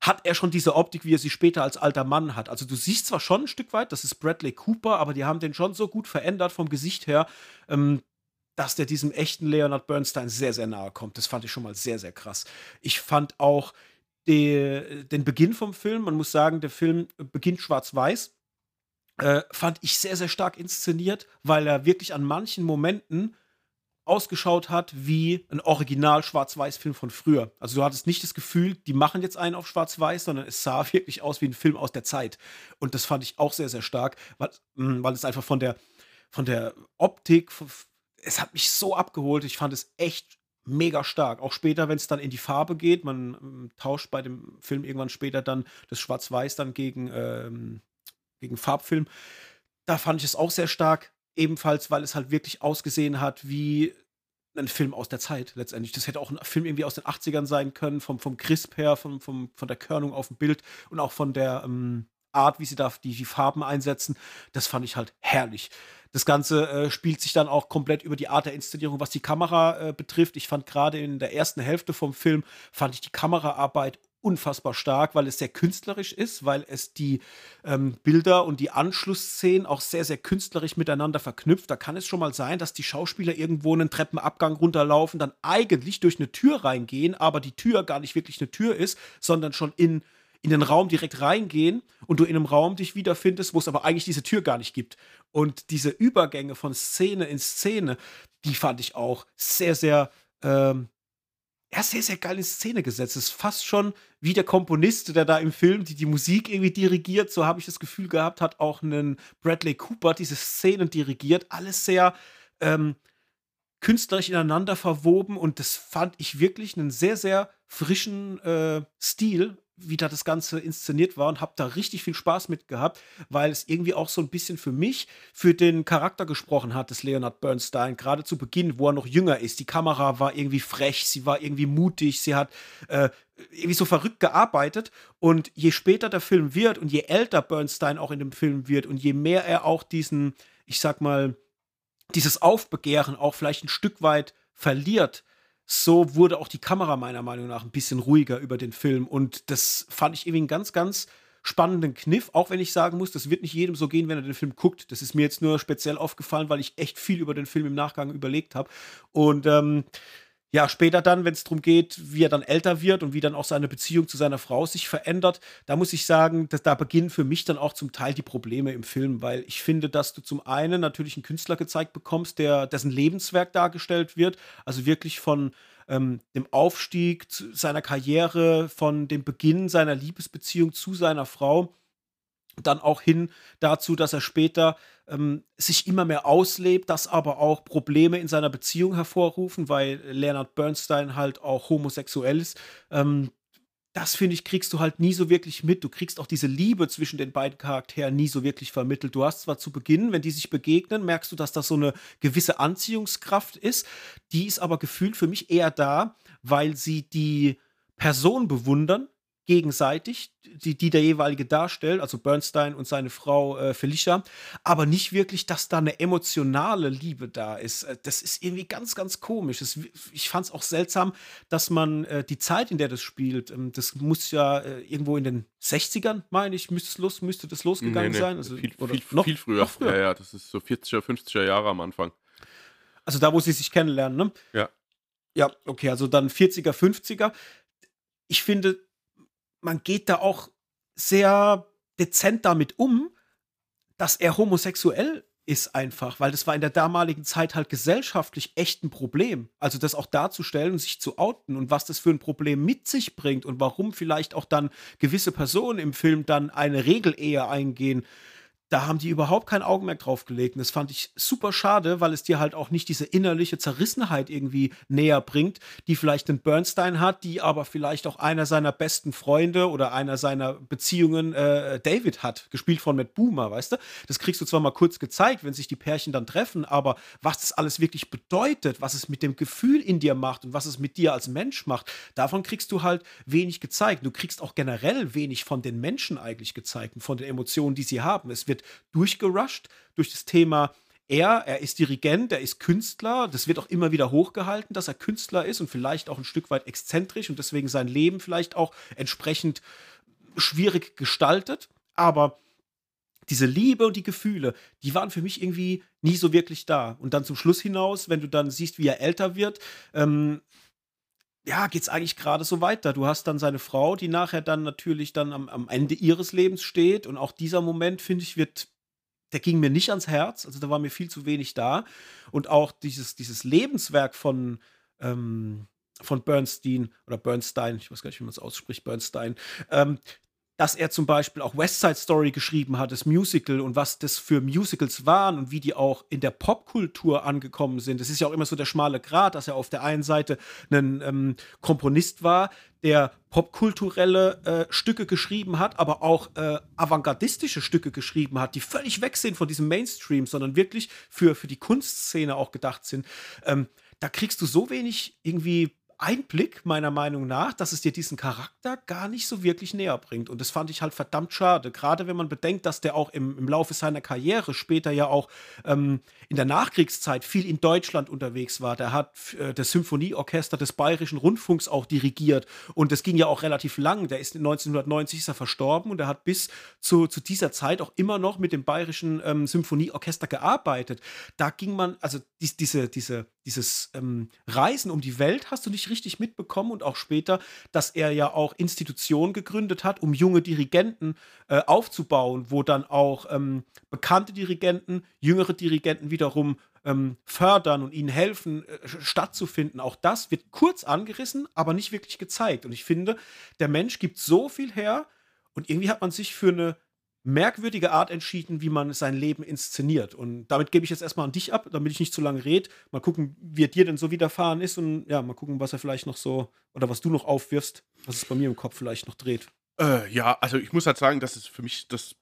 hat er schon diese Optik, wie er sie später als alter Mann hat. Also du siehst zwar schon ein Stück weit, das ist Bradley Cooper, aber die haben den schon so gut verändert vom Gesicht her, ähm, dass der diesem echten Leonard Bernstein sehr, sehr nahe kommt. Das fand ich schon mal sehr, sehr krass. Ich fand auch die, den Beginn vom Film, man muss sagen, der Film beginnt schwarz-weiß. Äh, fand ich sehr, sehr stark inszeniert, weil er wirklich an manchen Momenten ausgeschaut hat wie ein Original Schwarz-Weiß-Film von früher. Also du hattest nicht das Gefühl, die machen jetzt einen auf Schwarz-Weiß, sondern es sah wirklich aus wie ein Film aus der Zeit. Und das fand ich auch sehr, sehr stark, weil, mm, weil es einfach von der, von der Optik, es hat mich so abgeholt. Ich fand es echt mega stark. Auch später, wenn es dann in die Farbe geht, man ähm, tauscht bei dem Film irgendwann später dann das Schwarz-Weiß dann gegen, ähm, gegen Farbfilm. Da fand ich es auch sehr stark Ebenfalls, weil es halt wirklich ausgesehen hat wie ein Film aus der Zeit letztendlich. Das hätte auch ein Film irgendwie aus den 80ern sein können, vom, vom Crisp her, vom, vom, von der Körnung auf dem Bild und auch von der ähm, Art, wie sie da die, die Farben einsetzen. Das fand ich halt herrlich. Das Ganze äh, spielt sich dann auch komplett über die Art der Inszenierung, was die Kamera äh, betrifft. Ich fand gerade in der ersten Hälfte vom Film, fand ich die Kameraarbeit unfassbar stark, weil es sehr künstlerisch ist, weil es die ähm, Bilder und die Anschlussszenen auch sehr, sehr künstlerisch miteinander verknüpft. Da kann es schon mal sein, dass die Schauspieler irgendwo einen Treppenabgang runterlaufen, dann eigentlich durch eine Tür reingehen, aber die Tür gar nicht wirklich eine Tür ist, sondern schon in, in den Raum direkt reingehen und du in einem Raum dich wiederfindest, wo es aber eigentlich diese Tür gar nicht gibt. Und diese Übergänge von Szene in Szene, die fand ich auch sehr, sehr ähm, ja, sehr, sehr geil in Szene gesetzt. Es ist fast schon wie der Komponist, der da im Film die, die Musik irgendwie dirigiert. So habe ich das Gefühl gehabt, hat auch einen Bradley Cooper diese Szenen dirigiert. Alles sehr ähm, künstlerisch ineinander verwoben und das fand ich wirklich einen sehr, sehr frischen äh, Stil wie da das Ganze inszeniert war und habe da richtig viel Spaß mit gehabt, weil es irgendwie auch so ein bisschen für mich, für den Charakter gesprochen hat, des Leonard Bernstein, gerade zu Beginn, wo er noch jünger ist. Die Kamera war irgendwie frech, sie war irgendwie mutig, sie hat äh, irgendwie so verrückt gearbeitet und je später der Film wird und je älter Bernstein auch in dem Film wird und je mehr er auch diesen, ich sag mal, dieses Aufbegehren auch vielleicht ein Stück weit verliert, so wurde auch die Kamera meiner Meinung nach ein bisschen ruhiger über den Film. Und das fand ich irgendwie einen ganz, ganz spannenden Kniff, auch wenn ich sagen muss, das wird nicht jedem so gehen, wenn er den Film guckt. Das ist mir jetzt nur speziell aufgefallen, weil ich echt viel über den Film im Nachgang überlegt habe. Und ähm, ja, später dann, wenn es darum geht, wie er dann älter wird und wie dann auch seine Beziehung zu seiner Frau sich verändert, da muss ich sagen, dass da beginnen für mich dann auch zum Teil die Probleme im Film, weil ich finde, dass du zum einen natürlich einen Künstler gezeigt bekommst, der dessen Lebenswerk dargestellt wird, also wirklich von ähm, dem Aufstieg seiner Karriere, von dem Beginn seiner Liebesbeziehung zu seiner Frau dann auch hin dazu, dass er später ähm, sich immer mehr auslebt, dass aber auch Probleme in seiner Beziehung hervorrufen, weil Leonard Bernstein halt auch homosexuell ist. Ähm, das finde ich, kriegst du halt nie so wirklich mit. Du kriegst auch diese Liebe zwischen den beiden Charakteren nie so wirklich vermittelt. Du hast zwar zu Beginn, wenn die sich begegnen, merkst du, dass das so eine gewisse Anziehungskraft ist. Die ist aber gefühlt für mich eher da, weil sie die Person bewundern, gegenseitig, die, die der jeweilige darstellt, also Bernstein und seine Frau äh, Felicia, aber nicht wirklich, dass da eine emotionale Liebe da ist. Äh, das ist irgendwie ganz, ganz komisch. Das, ich fand es auch seltsam, dass man äh, die Zeit, in der das spielt, ähm, das muss ja äh, irgendwo in den 60ern, meine ich, müsste, los, müsste das losgegangen nee, nee. sein. Also, viel, viel, noch, viel früher. noch, früher. Ja, ja, das ist so 40er, 50er Jahre am Anfang. Also da, wo sie sich kennenlernen, ne? Ja. Ja, okay, also dann 40er, 50er. Ich finde, man geht da auch sehr dezent damit um, dass er homosexuell ist einfach, weil das war in der damaligen Zeit halt gesellschaftlich echt ein Problem. Also das auch darzustellen und sich zu outen und was das für ein Problem mit sich bringt und warum vielleicht auch dann gewisse Personen im Film dann eine Regelehe eingehen da haben die überhaupt kein Augenmerk drauf gelegt. Und das fand ich super schade, weil es dir halt auch nicht diese innerliche Zerrissenheit irgendwie näher bringt, die vielleicht ein Bernstein hat, die aber vielleicht auch einer seiner besten Freunde oder einer seiner Beziehungen äh, David hat, gespielt von Matt Boomer, weißt du? Das kriegst du zwar mal kurz gezeigt, wenn sich die Pärchen dann treffen, aber was das alles wirklich bedeutet, was es mit dem Gefühl in dir macht und was es mit dir als Mensch macht, davon kriegst du halt wenig gezeigt. Du kriegst auch generell wenig von den Menschen eigentlich gezeigt und von den Emotionen, die sie haben. Es wird wird durchgerusht durch das Thema er, er ist Dirigent, er ist Künstler. Das wird auch immer wieder hochgehalten, dass er Künstler ist und vielleicht auch ein Stück weit exzentrisch und deswegen sein Leben vielleicht auch entsprechend schwierig gestaltet. Aber diese Liebe und die Gefühle, die waren für mich irgendwie nie so wirklich da. Und dann zum Schluss hinaus, wenn du dann siehst, wie er älter wird, ähm, ja, geht's eigentlich gerade so weiter. Du hast dann seine Frau, die nachher dann natürlich dann am, am Ende ihres Lebens steht. Und auch dieser Moment, finde ich, wird, der ging mir nicht ans Herz. Also da war mir viel zu wenig da. Und auch dieses, dieses Lebenswerk von, ähm, von Bernstein oder Bernstein, ich weiß gar nicht, wie man es ausspricht, Bernstein, ähm, dass er zum Beispiel auch West Side Story geschrieben hat, das Musical und was das für Musicals waren und wie die auch in der Popkultur angekommen sind. Das ist ja auch immer so der schmale Grat, dass er auf der einen Seite ein ähm, Komponist war, der popkulturelle äh, Stücke geschrieben hat, aber auch äh, avantgardistische Stücke geschrieben hat, die völlig weg sind von diesem Mainstream, sondern wirklich für, für die Kunstszene auch gedacht sind. Ähm, da kriegst du so wenig irgendwie Einblick, meiner Meinung nach, dass es dir diesen Charakter gar nicht so wirklich näher bringt. Und das fand ich halt verdammt schade. Gerade wenn man bedenkt, dass der auch im, im Laufe seiner Karriere später ja auch ähm, in der Nachkriegszeit viel in Deutschland unterwegs war. Der hat äh, das Symphonieorchester des Bayerischen Rundfunks auch dirigiert. Und das ging ja auch relativ lang. Der ist 1990 ist er verstorben und er hat bis zu, zu dieser Zeit auch immer noch mit dem Bayerischen ähm, Symphonieorchester gearbeitet. Da ging man, also die, diese, diese, dieses ähm, Reisen um die Welt hast du nicht richtig mitbekommen und auch später, dass er ja auch Institutionen gegründet hat, um junge Dirigenten äh, aufzubauen, wo dann auch ähm, bekannte Dirigenten, jüngere Dirigenten wiederum ähm, fördern und ihnen helfen, äh, stattzufinden. Auch das wird kurz angerissen, aber nicht wirklich gezeigt. Und ich finde, der Mensch gibt so viel her und irgendwie hat man sich für eine merkwürdige Art entschieden, wie man sein Leben inszeniert. Und damit gebe ich jetzt erstmal an dich ab, damit ich nicht zu lange rede. Mal gucken, wie er dir denn so widerfahren ist und ja, mal gucken, was er vielleicht noch so oder was du noch aufwirfst, was es bei mir im Kopf vielleicht noch dreht. Äh, ja, also ich muss halt sagen, dass es für mich das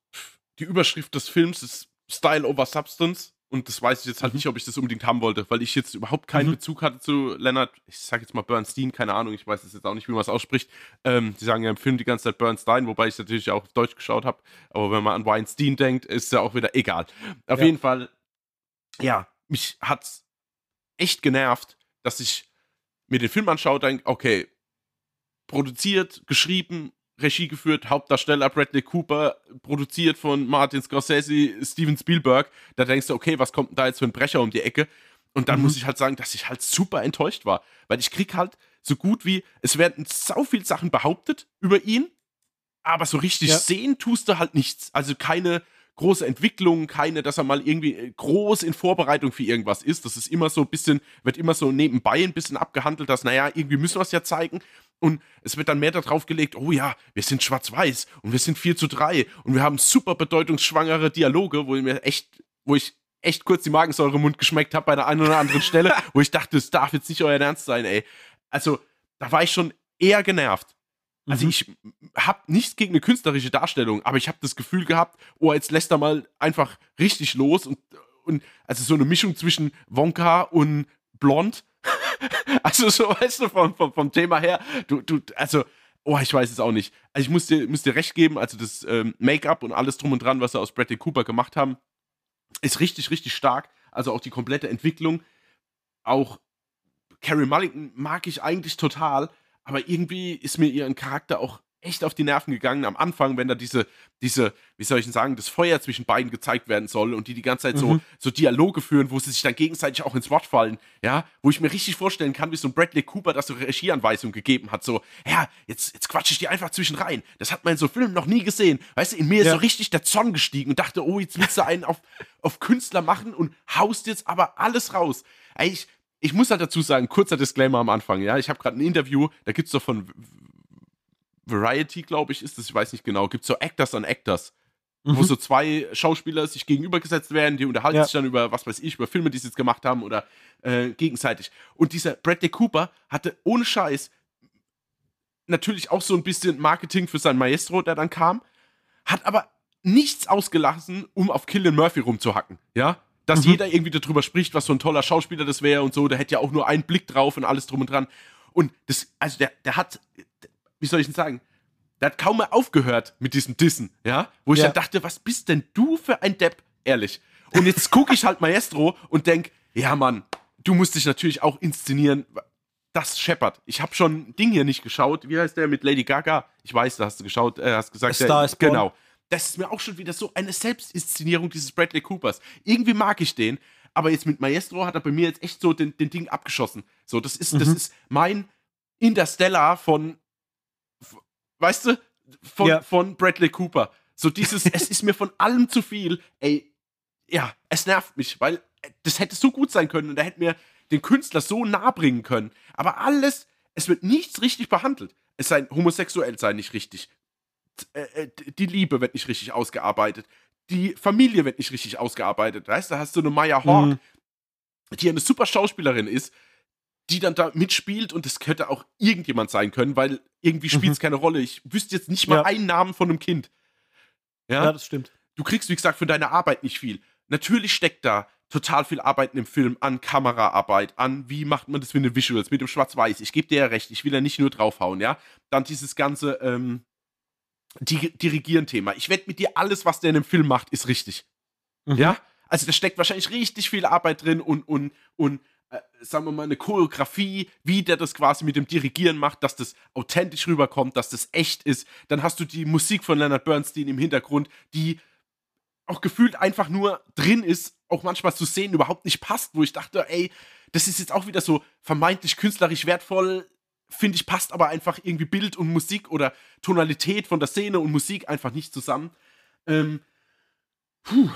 die Überschrift des Films ist Style over Substance. Und das weiß ich jetzt halt mhm. nicht, ob ich das unbedingt haben wollte, weil ich jetzt überhaupt keinen mhm. Bezug hatte zu Leonard, ich sag jetzt mal Bernstein, keine Ahnung, ich weiß jetzt auch nicht, wie man es ausspricht. Ähm, die sagen ja im Film die ganze Zeit Bernstein, wobei ich es natürlich auch auf Deutsch geschaut habe. Aber wenn man an Weinstein denkt, ist ja auch wieder egal. Auf ja. jeden Fall, ja, mich hat's echt genervt, dass ich mir den Film anschaue, denke, okay, produziert, geschrieben, Regie geführt, Hauptdarsteller Bradley Cooper, produziert von Martin Scorsese, Steven Spielberg. Da denkst du, okay, was kommt da jetzt für ein Brecher um die Ecke? Und dann mhm. muss ich halt sagen, dass ich halt super enttäuscht war. Weil ich krieg halt so gut wie, es werden so viele Sachen behauptet über ihn, aber so richtig ja. sehen tust du halt nichts. Also keine große Entwicklung, keine, dass er mal irgendwie äh, groß in Vorbereitung für irgendwas ist. Das ist immer so ein bisschen, wird immer so nebenbei ein bisschen abgehandelt, dass, naja, irgendwie müssen wir es ja zeigen. Und es wird dann mehr darauf gelegt, oh ja, wir sind schwarz-weiß und wir sind 4 zu 3 und wir haben super bedeutungsschwangere Dialoge, wo ich mir echt, wo ich echt kurz die Magensäure im Mund geschmeckt habe bei der einen oder anderen Stelle, wo ich dachte, das darf jetzt nicht euer Ernst sein, ey. Also, da war ich schon eher genervt. Also mhm. ich habe nichts gegen eine künstlerische Darstellung, aber ich habe das Gefühl gehabt, oh, jetzt lässt er mal einfach richtig los und, und also so eine Mischung zwischen Wonka und Blond also so, weißt du, vom, vom, vom Thema her, du, du, also, oh, ich weiß es auch nicht. Also ich muss dir, muss dir recht geben, also das ähm, Make-up und alles drum und dran, was sie aus Bradley Cooper gemacht haben, ist richtig, richtig stark. Also auch die komplette Entwicklung. Auch Carrie Mulligan mag ich eigentlich total, aber irgendwie ist mir ihren Charakter auch echt auf die Nerven gegangen am Anfang, wenn da diese, diese, wie soll ich denn sagen, das Feuer zwischen beiden gezeigt werden soll und die die ganze Zeit mhm. so, so Dialoge führen, wo sie sich dann gegenseitig auch ins Wort fallen, ja, wo ich mir richtig vorstellen kann, wie so ein Bradley Cooper das so Regieanweisung gegeben hat, so, ja, jetzt, jetzt quatsche ich dir einfach zwischen rein. Das hat man in so Filmen noch nie gesehen. Weißt du, in mir ja. ist so richtig der Zorn gestiegen und dachte, oh, jetzt willst du einen auf, auf Künstler machen und haust jetzt aber alles raus. Eigentlich, ich muss halt dazu sagen, kurzer Disclaimer am Anfang, ja. Ich habe gerade ein Interview, da gibt es doch von Variety, glaube ich, ist das, ich weiß nicht genau, gibt es so Actors on Actors, mhm. wo so zwei Schauspieler sich gegenübergesetzt werden, die unterhalten ja. sich dann über, was weiß ich, über Filme, die sie jetzt gemacht haben oder äh, gegenseitig. Und dieser Bradley Cooper hatte ohne Scheiß natürlich auch so ein bisschen Marketing für sein Maestro, der dann kam, hat aber nichts ausgelassen, um auf Killian Murphy rumzuhacken, ja dass mhm. jeder irgendwie darüber spricht, was so ein toller Schauspieler das wäre und so. Der hätte ja auch nur einen Blick drauf und alles drum und dran. Und das, also der, der hat, wie soll ich denn sagen, der hat kaum mehr aufgehört mit diesem Dissen, ja? Wo ich ja. dann dachte, was bist denn du für ein Depp, ehrlich? Und jetzt gucke ich halt Maestro und denk, ja Mann, du musst dich natürlich auch inszenieren. Das scheppert. Ich habe schon ein Ding hier nicht geschaut. Wie heißt der mit Lady Gaga? Ich weiß, da hast du geschaut, äh, hast gesagt, der, Star ist genau das ist mir auch schon wieder so eine Selbstinszenierung dieses Bradley Coopers. Irgendwie mag ich den, aber jetzt mit Maestro hat er bei mir jetzt echt so den, den Ding abgeschossen. So, das ist, mhm. das ist mein Interstellar von, weißt du, von, ja. von Bradley Cooper. So dieses, es ist mir von allem zu viel. Ey, ja, es nervt mich, weil das hätte so gut sein können und er hätte mir den Künstler so nah bringen können. Aber alles, es wird nichts richtig behandelt. Es sei homosexuell sein nicht richtig. Äh, äh, die Liebe wird nicht richtig ausgearbeitet. Die Familie wird nicht richtig ausgearbeitet. Weißt du, da hast du eine Maya Hawk, mhm. die eine super Schauspielerin ist, die dann da mitspielt und das könnte auch irgendjemand sein können, weil irgendwie spielt es mhm. keine Rolle. Ich wüsste jetzt nicht mal ja. einen Namen von einem Kind. Ja? ja, das stimmt. Du kriegst, wie gesagt, für deine Arbeit nicht viel. Natürlich steckt da total viel Arbeit im Film an Kameraarbeit, an wie macht man das mit den Visuals, mit dem Schwarz-Weiß. Ich gebe dir ja recht, ich will ja nicht nur draufhauen, ja. Dann dieses ganze, ähm, Dirigieren-Thema. Ich wette mit dir, alles, was der in dem Film macht, ist richtig. Mhm. Ja? Also da steckt wahrscheinlich richtig viel Arbeit drin und, und, und äh, sagen wir mal, eine Choreografie, wie der das quasi mit dem Dirigieren macht, dass das authentisch rüberkommt, dass das echt ist. Dann hast du die Musik von Leonard Bernstein im Hintergrund, die auch gefühlt einfach nur drin ist, auch manchmal zu sehen, überhaupt nicht passt, wo ich dachte, ey, das ist jetzt auch wieder so vermeintlich künstlerisch wertvoll, finde ich, passt aber einfach irgendwie Bild und Musik oder Tonalität von der Szene und Musik einfach nicht zusammen. Ähm, puh.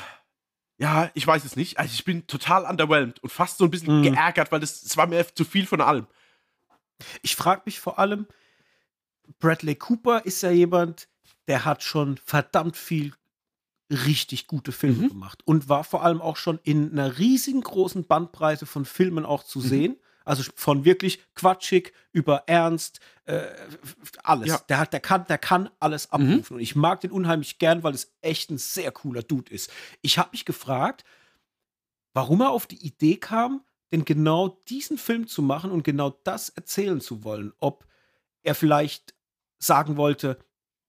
Ja, ich weiß es nicht. Also ich bin total underwhelmed und fast so ein bisschen mhm. geärgert, weil das, das war mir zu viel von allem. Ich frage mich vor allem, Bradley Cooper ist ja jemand, der hat schon verdammt viel richtig gute Filme mhm. gemacht und war vor allem auch schon in einer riesengroßen Bandbreite von Filmen auch zu mhm. sehen. Also von wirklich quatschig über ernst, äh, alles. Ja. Der, hat, der, kann, der kann alles mhm. abrufen. Mhm. Und ich mag den unheimlich gern, weil es echt ein sehr cooler Dude ist. Ich habe mich gefragt, warum er auf die Idee kam, denn genau diesen Film zu machen und genau das erzählen zu wollen. Ob er vielleicht sagen wollte,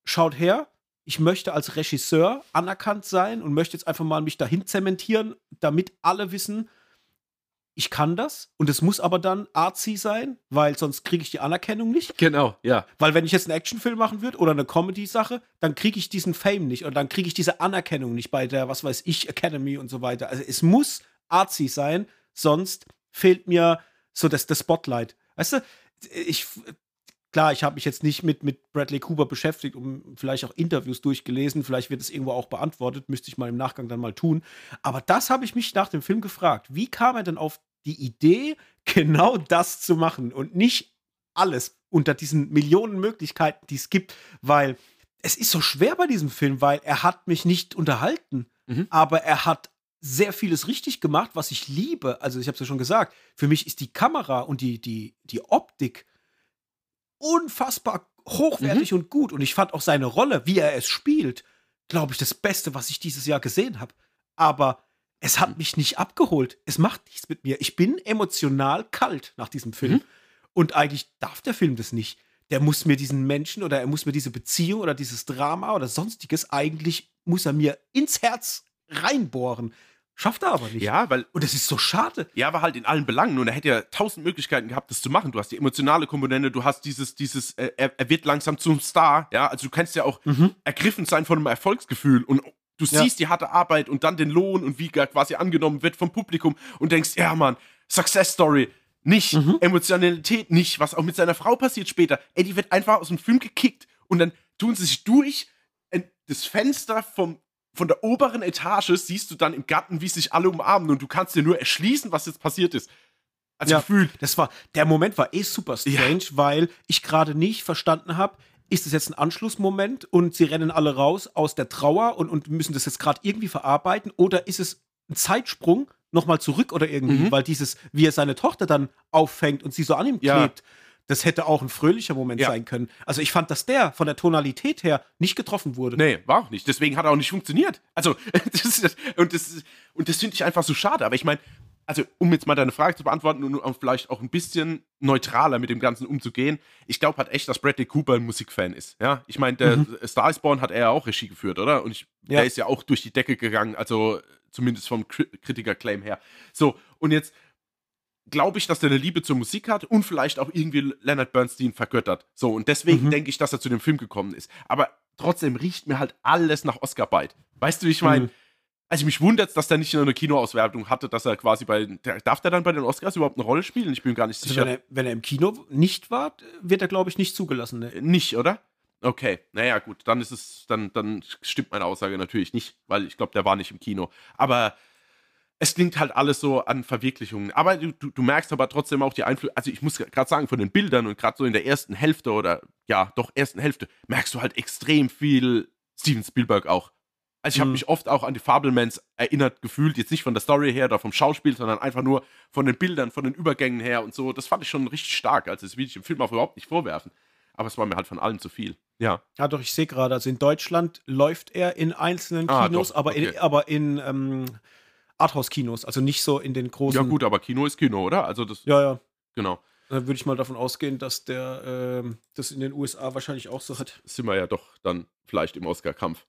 schaut her, ich möchte als Regisseur anerkannt sein und möchte jetzt einfach mal mich dahin zementieren, damit alle wissen, ich kann das und es muss aber dann artsy sein, weil sonst kriege ich die Anerkennung nicht. Genau, ja. Weil wenn ich jetzt einen Actionfilm machen würde oder eine Comedy-Sache, dann kriege ich diesen Fame nicht und dann kriege ich diese Anerkennung nicht bei der, was weiß ich, Academy und so weiter. Also es muss artsy sein, sonst fehlt mir so das, das Spotlight. Weißt du, ich, klar, ich habe mich jetzt nicht mit, mit Bradley Cooper beschäftigt und vielleicht auch Interviews durchgelesen. Vielleicht wird es irgendwo auch beantwortet, müsste ich mal im Nachgang dann mal tun. Aber das habe ich mich nach dem Film gefragt. Wie kam er denn auf die Idee, genau das zu machen und nicht alles unter diesen Millionen Möglichkeiten, die es gibt, weil es ist so schwer bei diesem Film, weil er hat mich nicht unterhalten, mhm. aber er hat sehr vieles richtig gemacht, was ich liebe. Also ich habe es ja schon gesagt, für mich ist die Kamera und die, die, die Optik unfassbar hochwertig mhm. und gut. Und ich fand auch seine Rolle, wie er es spielt, glaube ich, das Beste, was ich dieses Jahr gesehen habe. Aber es hat mich nicht abgeholt. Es macht nichts mit mir. Ich bin emotional kalt nach diesem Film. Mhm. Und eigentlich darf der Film das nicht. Der muss mir diesen Menschen oder er muss mir diese Beziehung oder dieses Drama oder sonstiges, eigentlich muss er mir ins Herz reinbohren. Schafft er aber nicht. Ja, weil. Und das ist so schade. Ja, aber halt in allen Belangen. Und er hätte ja tausend Möglichkeiten gehabt, das zu machen. Du hast die emotionale Komponente, du hast dieses, dieses, äh, er, er, wird langsam zum Star. Ja, also du kannst ja auch mhm. ergriffen sein von einem Erfolgsgefühl und du ja. siehst die harte Arbeit und dann den Lohn und wie quasi angenommen wird vom Publikum und denkst, ja, Mann, Success Story. Nicht, mhm. Emotionalität nicht, was auch mit seiner Frau passiert später. Ey, die wird einfach aus dem Film gekickt und dann tun sie sich durch das Fenster vom von der oberen Etage siehst du dann im Garten, wie sich alle umarmen und du kannst dir nur erschließen, was jetzt passiert ist. Also ja, gefühlt. Das war, der Moment war eh super strange, ja. weil ich gerade nicht verstanden habe, ist es jetzt ein Anschlussmoment und sie rennen alle raus aus der Trauer und, und müssen das jetzt gerade irgendwie verarbeiten oder ist es ein Zeitsprung nochmal zurück oder irgendwie, mhm. weil dieses, wie er seine Tochter dann auffängt und sie so an ihm klebt, ja das hätte auch ein fröhlicher Moment ja. sein können. Also ich fand, dass der von der Tonalität her nicht getroffen wurde. Nee, war auch nicht. Deswegen hat er auch nicht funktioniert. Also, das, und das, und das finde ich einfach so schade. Aber ich meine, also um jetzt mal deine Frage zu beantworten und um vielleicht auch ein bisschen neutraler mit dem Ganzen umzugehen, ich glaube halt echt, dass Bradley Cooper ein Musikfan ist. Ja, ich meine, der mhm. Star is Born hat er ja auch Regie geführt, oder? Und ich, ja. der ist ja auch durch die Decke gegangen, also zumindest vom Kritiker-Claim her. So, und jetzt glaube ich, dass er eine Liebe zur Musik hat und vielleicht auch irgendwie Leonard Bernstein vergöttert. So, und deswegen mhm. denke ich, dass er zu dem Film gekommen ist. Aber trotzdem riecht mir halt alles nach Oscar-Bite. Weißt du, wie ich meine? Mhm. Also mich wundert dass der nicht nur eine Kinoauswertung hatte, dass er quasi bei. Der, darf der dann bei den Oscars überhaupt eine Rolle spielen? Ich bin gar nicht also sicher. Wenn er, wenn er, im Kino nicht war, wird er, glaube ich, nicht zugelassen. Ne? Nicht, oder? Okay, naja, gut, dann ist es, dann, dann stimmt meine Aussage natürlich nicht, weil ich glaube, der war nicht im Kino. Aber es klingt halt alles so an Verwirklichungen. Aber du, du, du merkst aber trotzdem auch die Einflüsse. Also, ich muss gerade sagen, von den Bildern und gerade so in der ersten Hälfte oder ja, doch ersten Hälfte, merkst du halt extrem viel Steven Spielberg auch. Also, ich habe mhm. mich oft auch an die Fablemans erinnert gefühlt. Jetzt nicht von der Story her oder vom Schauspiel, sondern einfach nur von den Bildern, von den Übergängen her und so. Das fand ich schon richtig stark. Also, das will ich im Film auch überhaupt nicht vorwerfen. Aber es war mir halt von allen zu viel. Ja. Ja, doch, ich sehe gerade, also in Deutschland läuft er in einzelnen Kinos, ah, doch, aber, okay. in, aber in. Ähm Arthouse-Kinos, also nicht so in den großen. Ja, gut, aber Kino ist Kino, oder? Also das. Ja, ja. Genau. Dann würde ich mal davon ausgehen, dass der äh, das in den USA wahrscheinlich auch so hat. Sind wir ja doch dann vielleicht im Oscar-Kampf.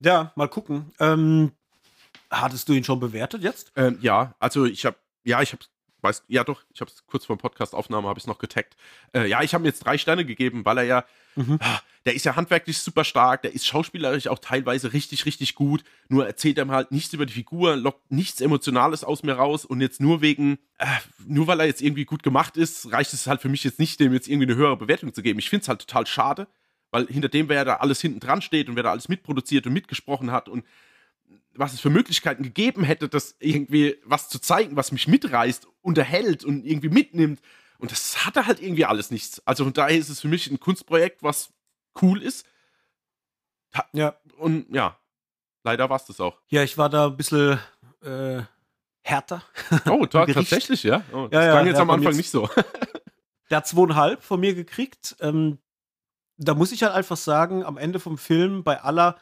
Ja, mal gucken. Ähm, hattest du ihn schon bewertet jetzt? Ähm, ja, also ich habe, ja, ich habe weißt, ja doch, ich habe es kurz vor Podcast-Aufnahme habe ich noch getaggt. Äh, ja, ich habe ihm jetzt drei Sterne gegeben, weil er ja, mhm. ah, der ist ja handwerklich super stark, der ist schauspielerisch auch teilweise richtig, richtig gut. Nur erzählt er mir halt nichts über die Figur, lockt nichts Emotionales aus mir raus und jetzt nur wegen, äh, nur weil er jetzt irgendwie gut gemacht ist, reicht es halt für mich jetzt nicht, dem jetzt irgendwie eine höhere Bewertung zu geben. Ich finde es halt total schade, weil hinter dem, wer da alles hinten dran steht und wer da alles mitproduziert und mitgesprochen hat und was es für Möglichkeiten gegeben hätte, das irgendwie was zu zeigen, was mich mitreißt, unterhält und irgendwie mitnimmt. Und das hatte halt irgendwie alles nichts. Also von daher ist es für mich ein Kunstprojekt, was cool ist. Ja. Und ja, leider war es das auch. Ja, ich war da ein bisschen äh, härter. Oh, ta tatsächlich, ja? Oh, das ja, klang ja, jetzt am Anfang jetzt, nicht so. der hat zweieinhalb von mir gekriegt. Ähm, da muss ich halt einfach sagen, am Ende vom Film, bei aller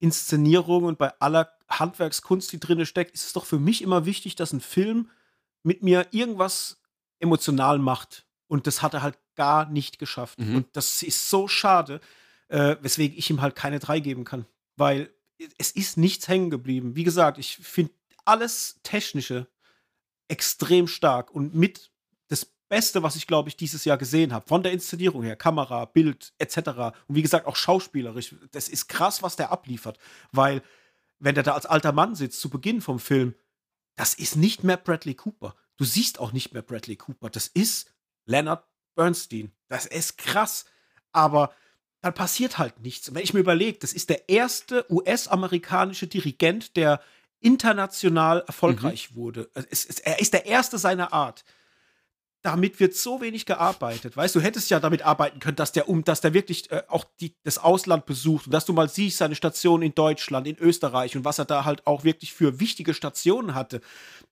Inszenierung und bei aller Handwerkskunst, die drin steckt, ist es doch für mich immer wichtig, dass ein Film mit mir irgendwas emotional macht. Und das hat er halt gar nicht geschafft. Mhm. Und das ist so schade, äh, weswegen ich ihm halt keine drei geben kann. Weil es ist nichts hängen geblieben. Wie gesagt, ich finde alles Technische extrem stark und mit Beste, was ich, glaube ich, dieses Jahr gesehen habe. Von der Inszenierung her, Kamera, Bild etc. Und wie gesagt, auch schauspielerisch. Das ist krass, was der abliefert. Weil wenn der da als alter Mann sitzt zu Beginn vom Film, das ist nicht mehr Bradley Cooper. Du siehst auch nicht mehr Bradley Cooper. Das ist Leonard Bernstein. Das ist krass. Aber dann passiert halt nichts. Und wenn ich mir überlege, das ist der erste US-amerikanische Dirigent, der international erfolgreich mhm. wurde. Es, es, er ist der erste seiner Art damit wird so wenig gearbeitet. Weißt du, hättest ja damit arbeiten können, dass der um, dass der wirklich äh, auch die, das Ausland besucht und dass du mal siehst, seine Station in Deutschland, in Österreich und was er da halt auch wirklich für wichtige Stationen hatte.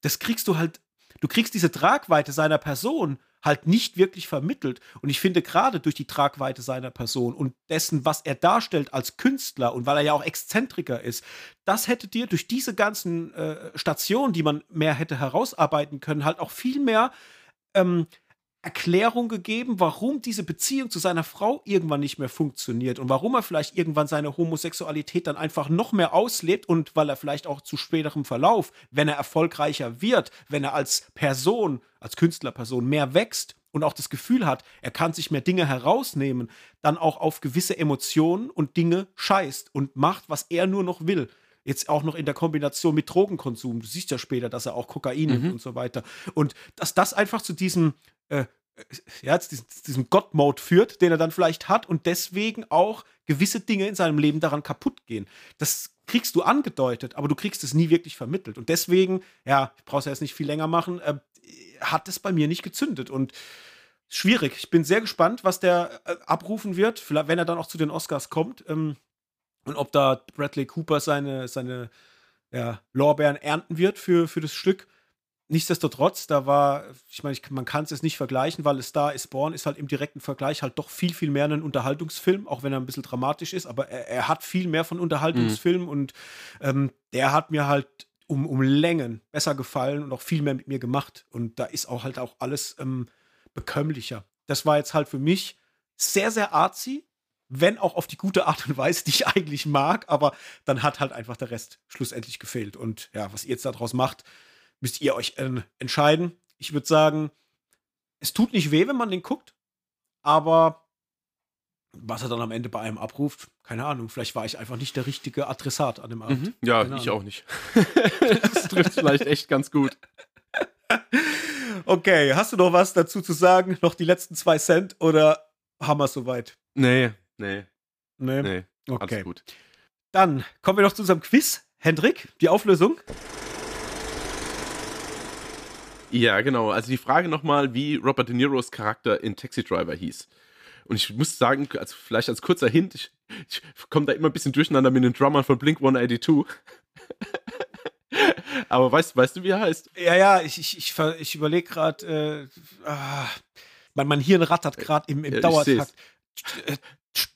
Das kriegst du halt, du kriegst diese Tragweite seiner Person halt nicht wirklich vermittelt. Und ich finde gerade durch die Tragweite seiner Person und dessen, was er darstellt als Künstler und weil er ja auch Exzentriker ist, das hätte dir durch diese ganzen äh, Stationen, die man mehr hätte herausarbeiten können, halt auch viel mehr ähm, Erklärung gegeben, warum diese Beziehung zu seiner Frau irgendwann nicht mehr funktioniert und warum er vielleicht irgendwann seine Homosexualität dann einfach noch mehr auslebt und weil er vielleicht auch zu späterem Verlauf, wenn er erfolgreicher wird, wenn er als Person, als Künstlerperson mehr wächst und auch das Gefühl hat, er kann sich mehr Dinge herausnehmen, dann auch auf gewisse Emotionen und Dinge scheißt und macht, was er nur noch will. Jetzt auch noch in der Kombination mit Drogenkonsum. Du siehst ja später, dass er auch Kokain nimmt mhm. und so weiter. Und dass das einfach zu diesem äh, ja, zu diesem, God-Mode führt, den er dann vielleicht hat und deswegen auch gewisse Dinge in seinem Leben daran kaputt gehen. Das kriegst du angedeutet, aber du kriegst es nie wirklich vermittelt. Und deswegen, ja, ich brauche es ja jetzt nicht viel länger machen, äh, hat es bei mir nicht gezündet. Und schwierig. Ich bin sehr gespannt, was der äh, abrufen wird, vielleicht, wenn er dann auch zu den Oscars kommt. Ähm, und ob da Bradley Cooper seine, seine ja, Lorbeeren ernten wird für, für das Stück. Nichtsdestotrotz, da war, ich meine, man kann es jetzt nicht vergleichen, weil es da ist Born ist halt im direkten Vergleich halt doch viel, viel mehr ein Unterhaltungsfilm, auch wenn er ein bisschen dramatisch ist, aber er, er hat viel mehr von Unterhaltungsfilm mhm. und ähm, der hat mir halt um, um Längen besser gefallen und auch viel mehr mit mir gemacht. Und da ist auch halt auch alles ähm, bekömmlicher. Das war jetzt halt für mich sehr, sehr artsy, wenn auch auf die gute Art und Weise, die ich eigentlich mag, aber dann hat halt einfach der Rest schlussendlich gefehlt. Und ja, was ihr jetzt daraus macht, müsst ihr euch äh, entscheiden. Ich würde sagen, es tut nicht weh, wenn man den guckt, aber was er dann am Ende bei einem abruft, keine Ahnung. Vielleicht war ich einfach nicht der richtige Adressat an dem Abend. Mhm. Ja, keine ich Ahnung. auch nicht. das trifft vielleicht echt ganz gut. Okay, hast du noch was dazu zu sagen? Noch die letzten zwei Cent oder haben wir es soweit? Nee, nee. Nee. nee. Okay. Gut. Dann kommen wir noch zu unserem Quiz. Hendrik, die Auflösung? Ja, genau. Also die Frage nochmal, wie Robert De Niros Charakter in Taxi Driver hieß. Und ich muss sagen, also vielleicht als kurzer Hint, ich, ich komme da immer ein bisschen durcheinander mit den Drummern von Blink 182. Aber weißt, weißt du, wie er heißt? Ja, ja, ich, ich, ich, ich überlege gerade, äh, ah, mein, mein Hirn rattert gerade im, im Dauertakt.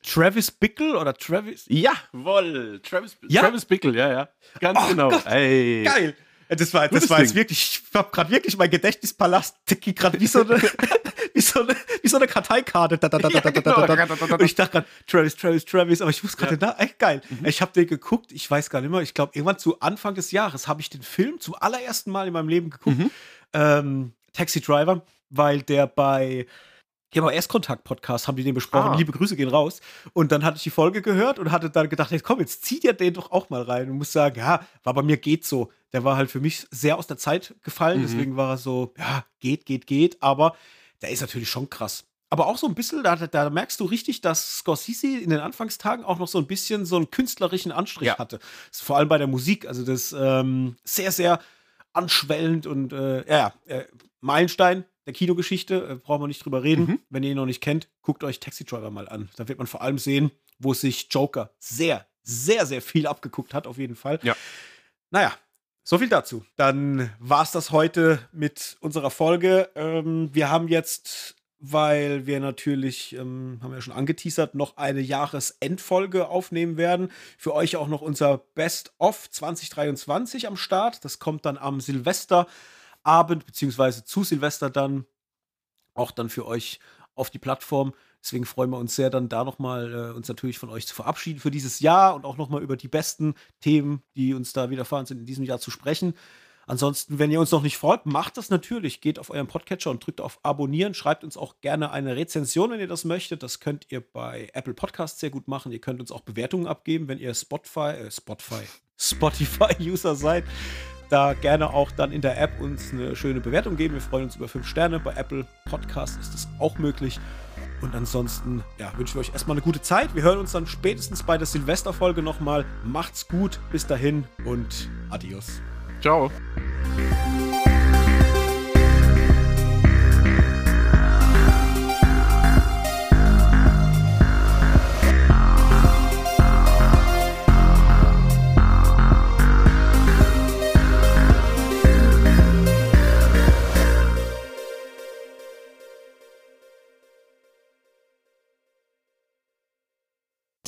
Travis Bickle oder Travis? Jawohl, Travis, ja? Travis Bickle, ja, ja. Ganz oh, genau. Geil. Das war, das war jetzt wirklich, ich habe gerade wirklich mein Gedächtnispalast gerade wie so eine, wie so eine, wie so eine Karteikarte. Da, da, da, ja, genau. Und ich dachte gerade, Travis, Travis, Travis, aber ich wusste gerade, ja. echt geil. Mhm. Ich habe den geguckt, ich weiß gar nicht mehr, ich glaube, irgendwann zu Anfang des Jahres habe ich den Film zum allerersten Mal in meinem Leben geguckt. Mhm. Ähm, Taxi Driver, weil der bei ja, aber Erstkontakt-Podcast haben die den besprochen. Ah. Liebe Grüße gehen raus. Und dann hatte ich die Folge gehört und hatte dann gedacht, hey, komm, jetzt zieh dir den doch auch mal rein. Und muss sagen, ja, war bei mir geht so. Der war halt für mich sehr aus der Zeit gefallen. Mhm. Deswegen war er so, ja, geht, geht, geht. Aber der ist natürlich schon krass. Aber auch so ein bisschen, da, da merkst du richtig, dass Scorsese in den Anfangstagen auch noch so ein bisschen so einen künstlerischen Anstrich ja. hatte. Vor allem bei der Musik. Also das ähm, sehr, sehr anschwellend und äh, ja, äh, Meilenstein der Kinogeschichte, äh, brauchen wir nicht drüber reden. Mhm. Wenn ihr ihn noch nicht kennt, guckt euch Taxi Driver mal an. Da wird man vor allem sehen, wo sich Joker sehr, sehr, sehr viel abgeguckt hat, auf jeden Fall. Ja. Naja, so viel dazu. Dann war es das heute mit unserer Folge. Ähm, wir haben jetzt, weil wir natürlich, ähm, haben wir schon angeteasert, noch eine Jahresendfolge aufnehmen werden. Für euch auch noch unser Best of 2023 am Start. Das kommt dann am Silvester. Abend, beziehungsweise zu Silvester dann auch dann für euch auf die Plattform. Deswegen freuen wir uns sehr, dann da nochmal äh, uns natürlich von euch zu verabschieden für dieses Jahr und auch nochmal über die besten Themen, die uns da widerfahren sind, in diesem Jahr zu sprechen. Ansonsten, wenn ihr uns noch nicht folgt, macht das natürlich. Geht auf euren Podcatcher und drückt auf Abonnieren. Schreibt uns auch gerne eine Rezension, wenn ihr das möchtet. Das könnt ihr bei Apple Podcasts sehr gut machen. Ihr könnt uns auch Bewertungen abgeben, wenn ihr Spotify, äh, Spotify, Spotify-User seid da gerne auch dann in der App uns eine schöne Bewertung geben. Wir freuen uns über fünf Sterne. Bei Apple Podcast ist das auch möglich. Und ansonsten ja, wünschen wir euch erstmal eine gute Zeit. Wir hören uns dann spätestens bei der Silvesterfolge nochmal. Macht's gut, bis dahin und adios. Ciao.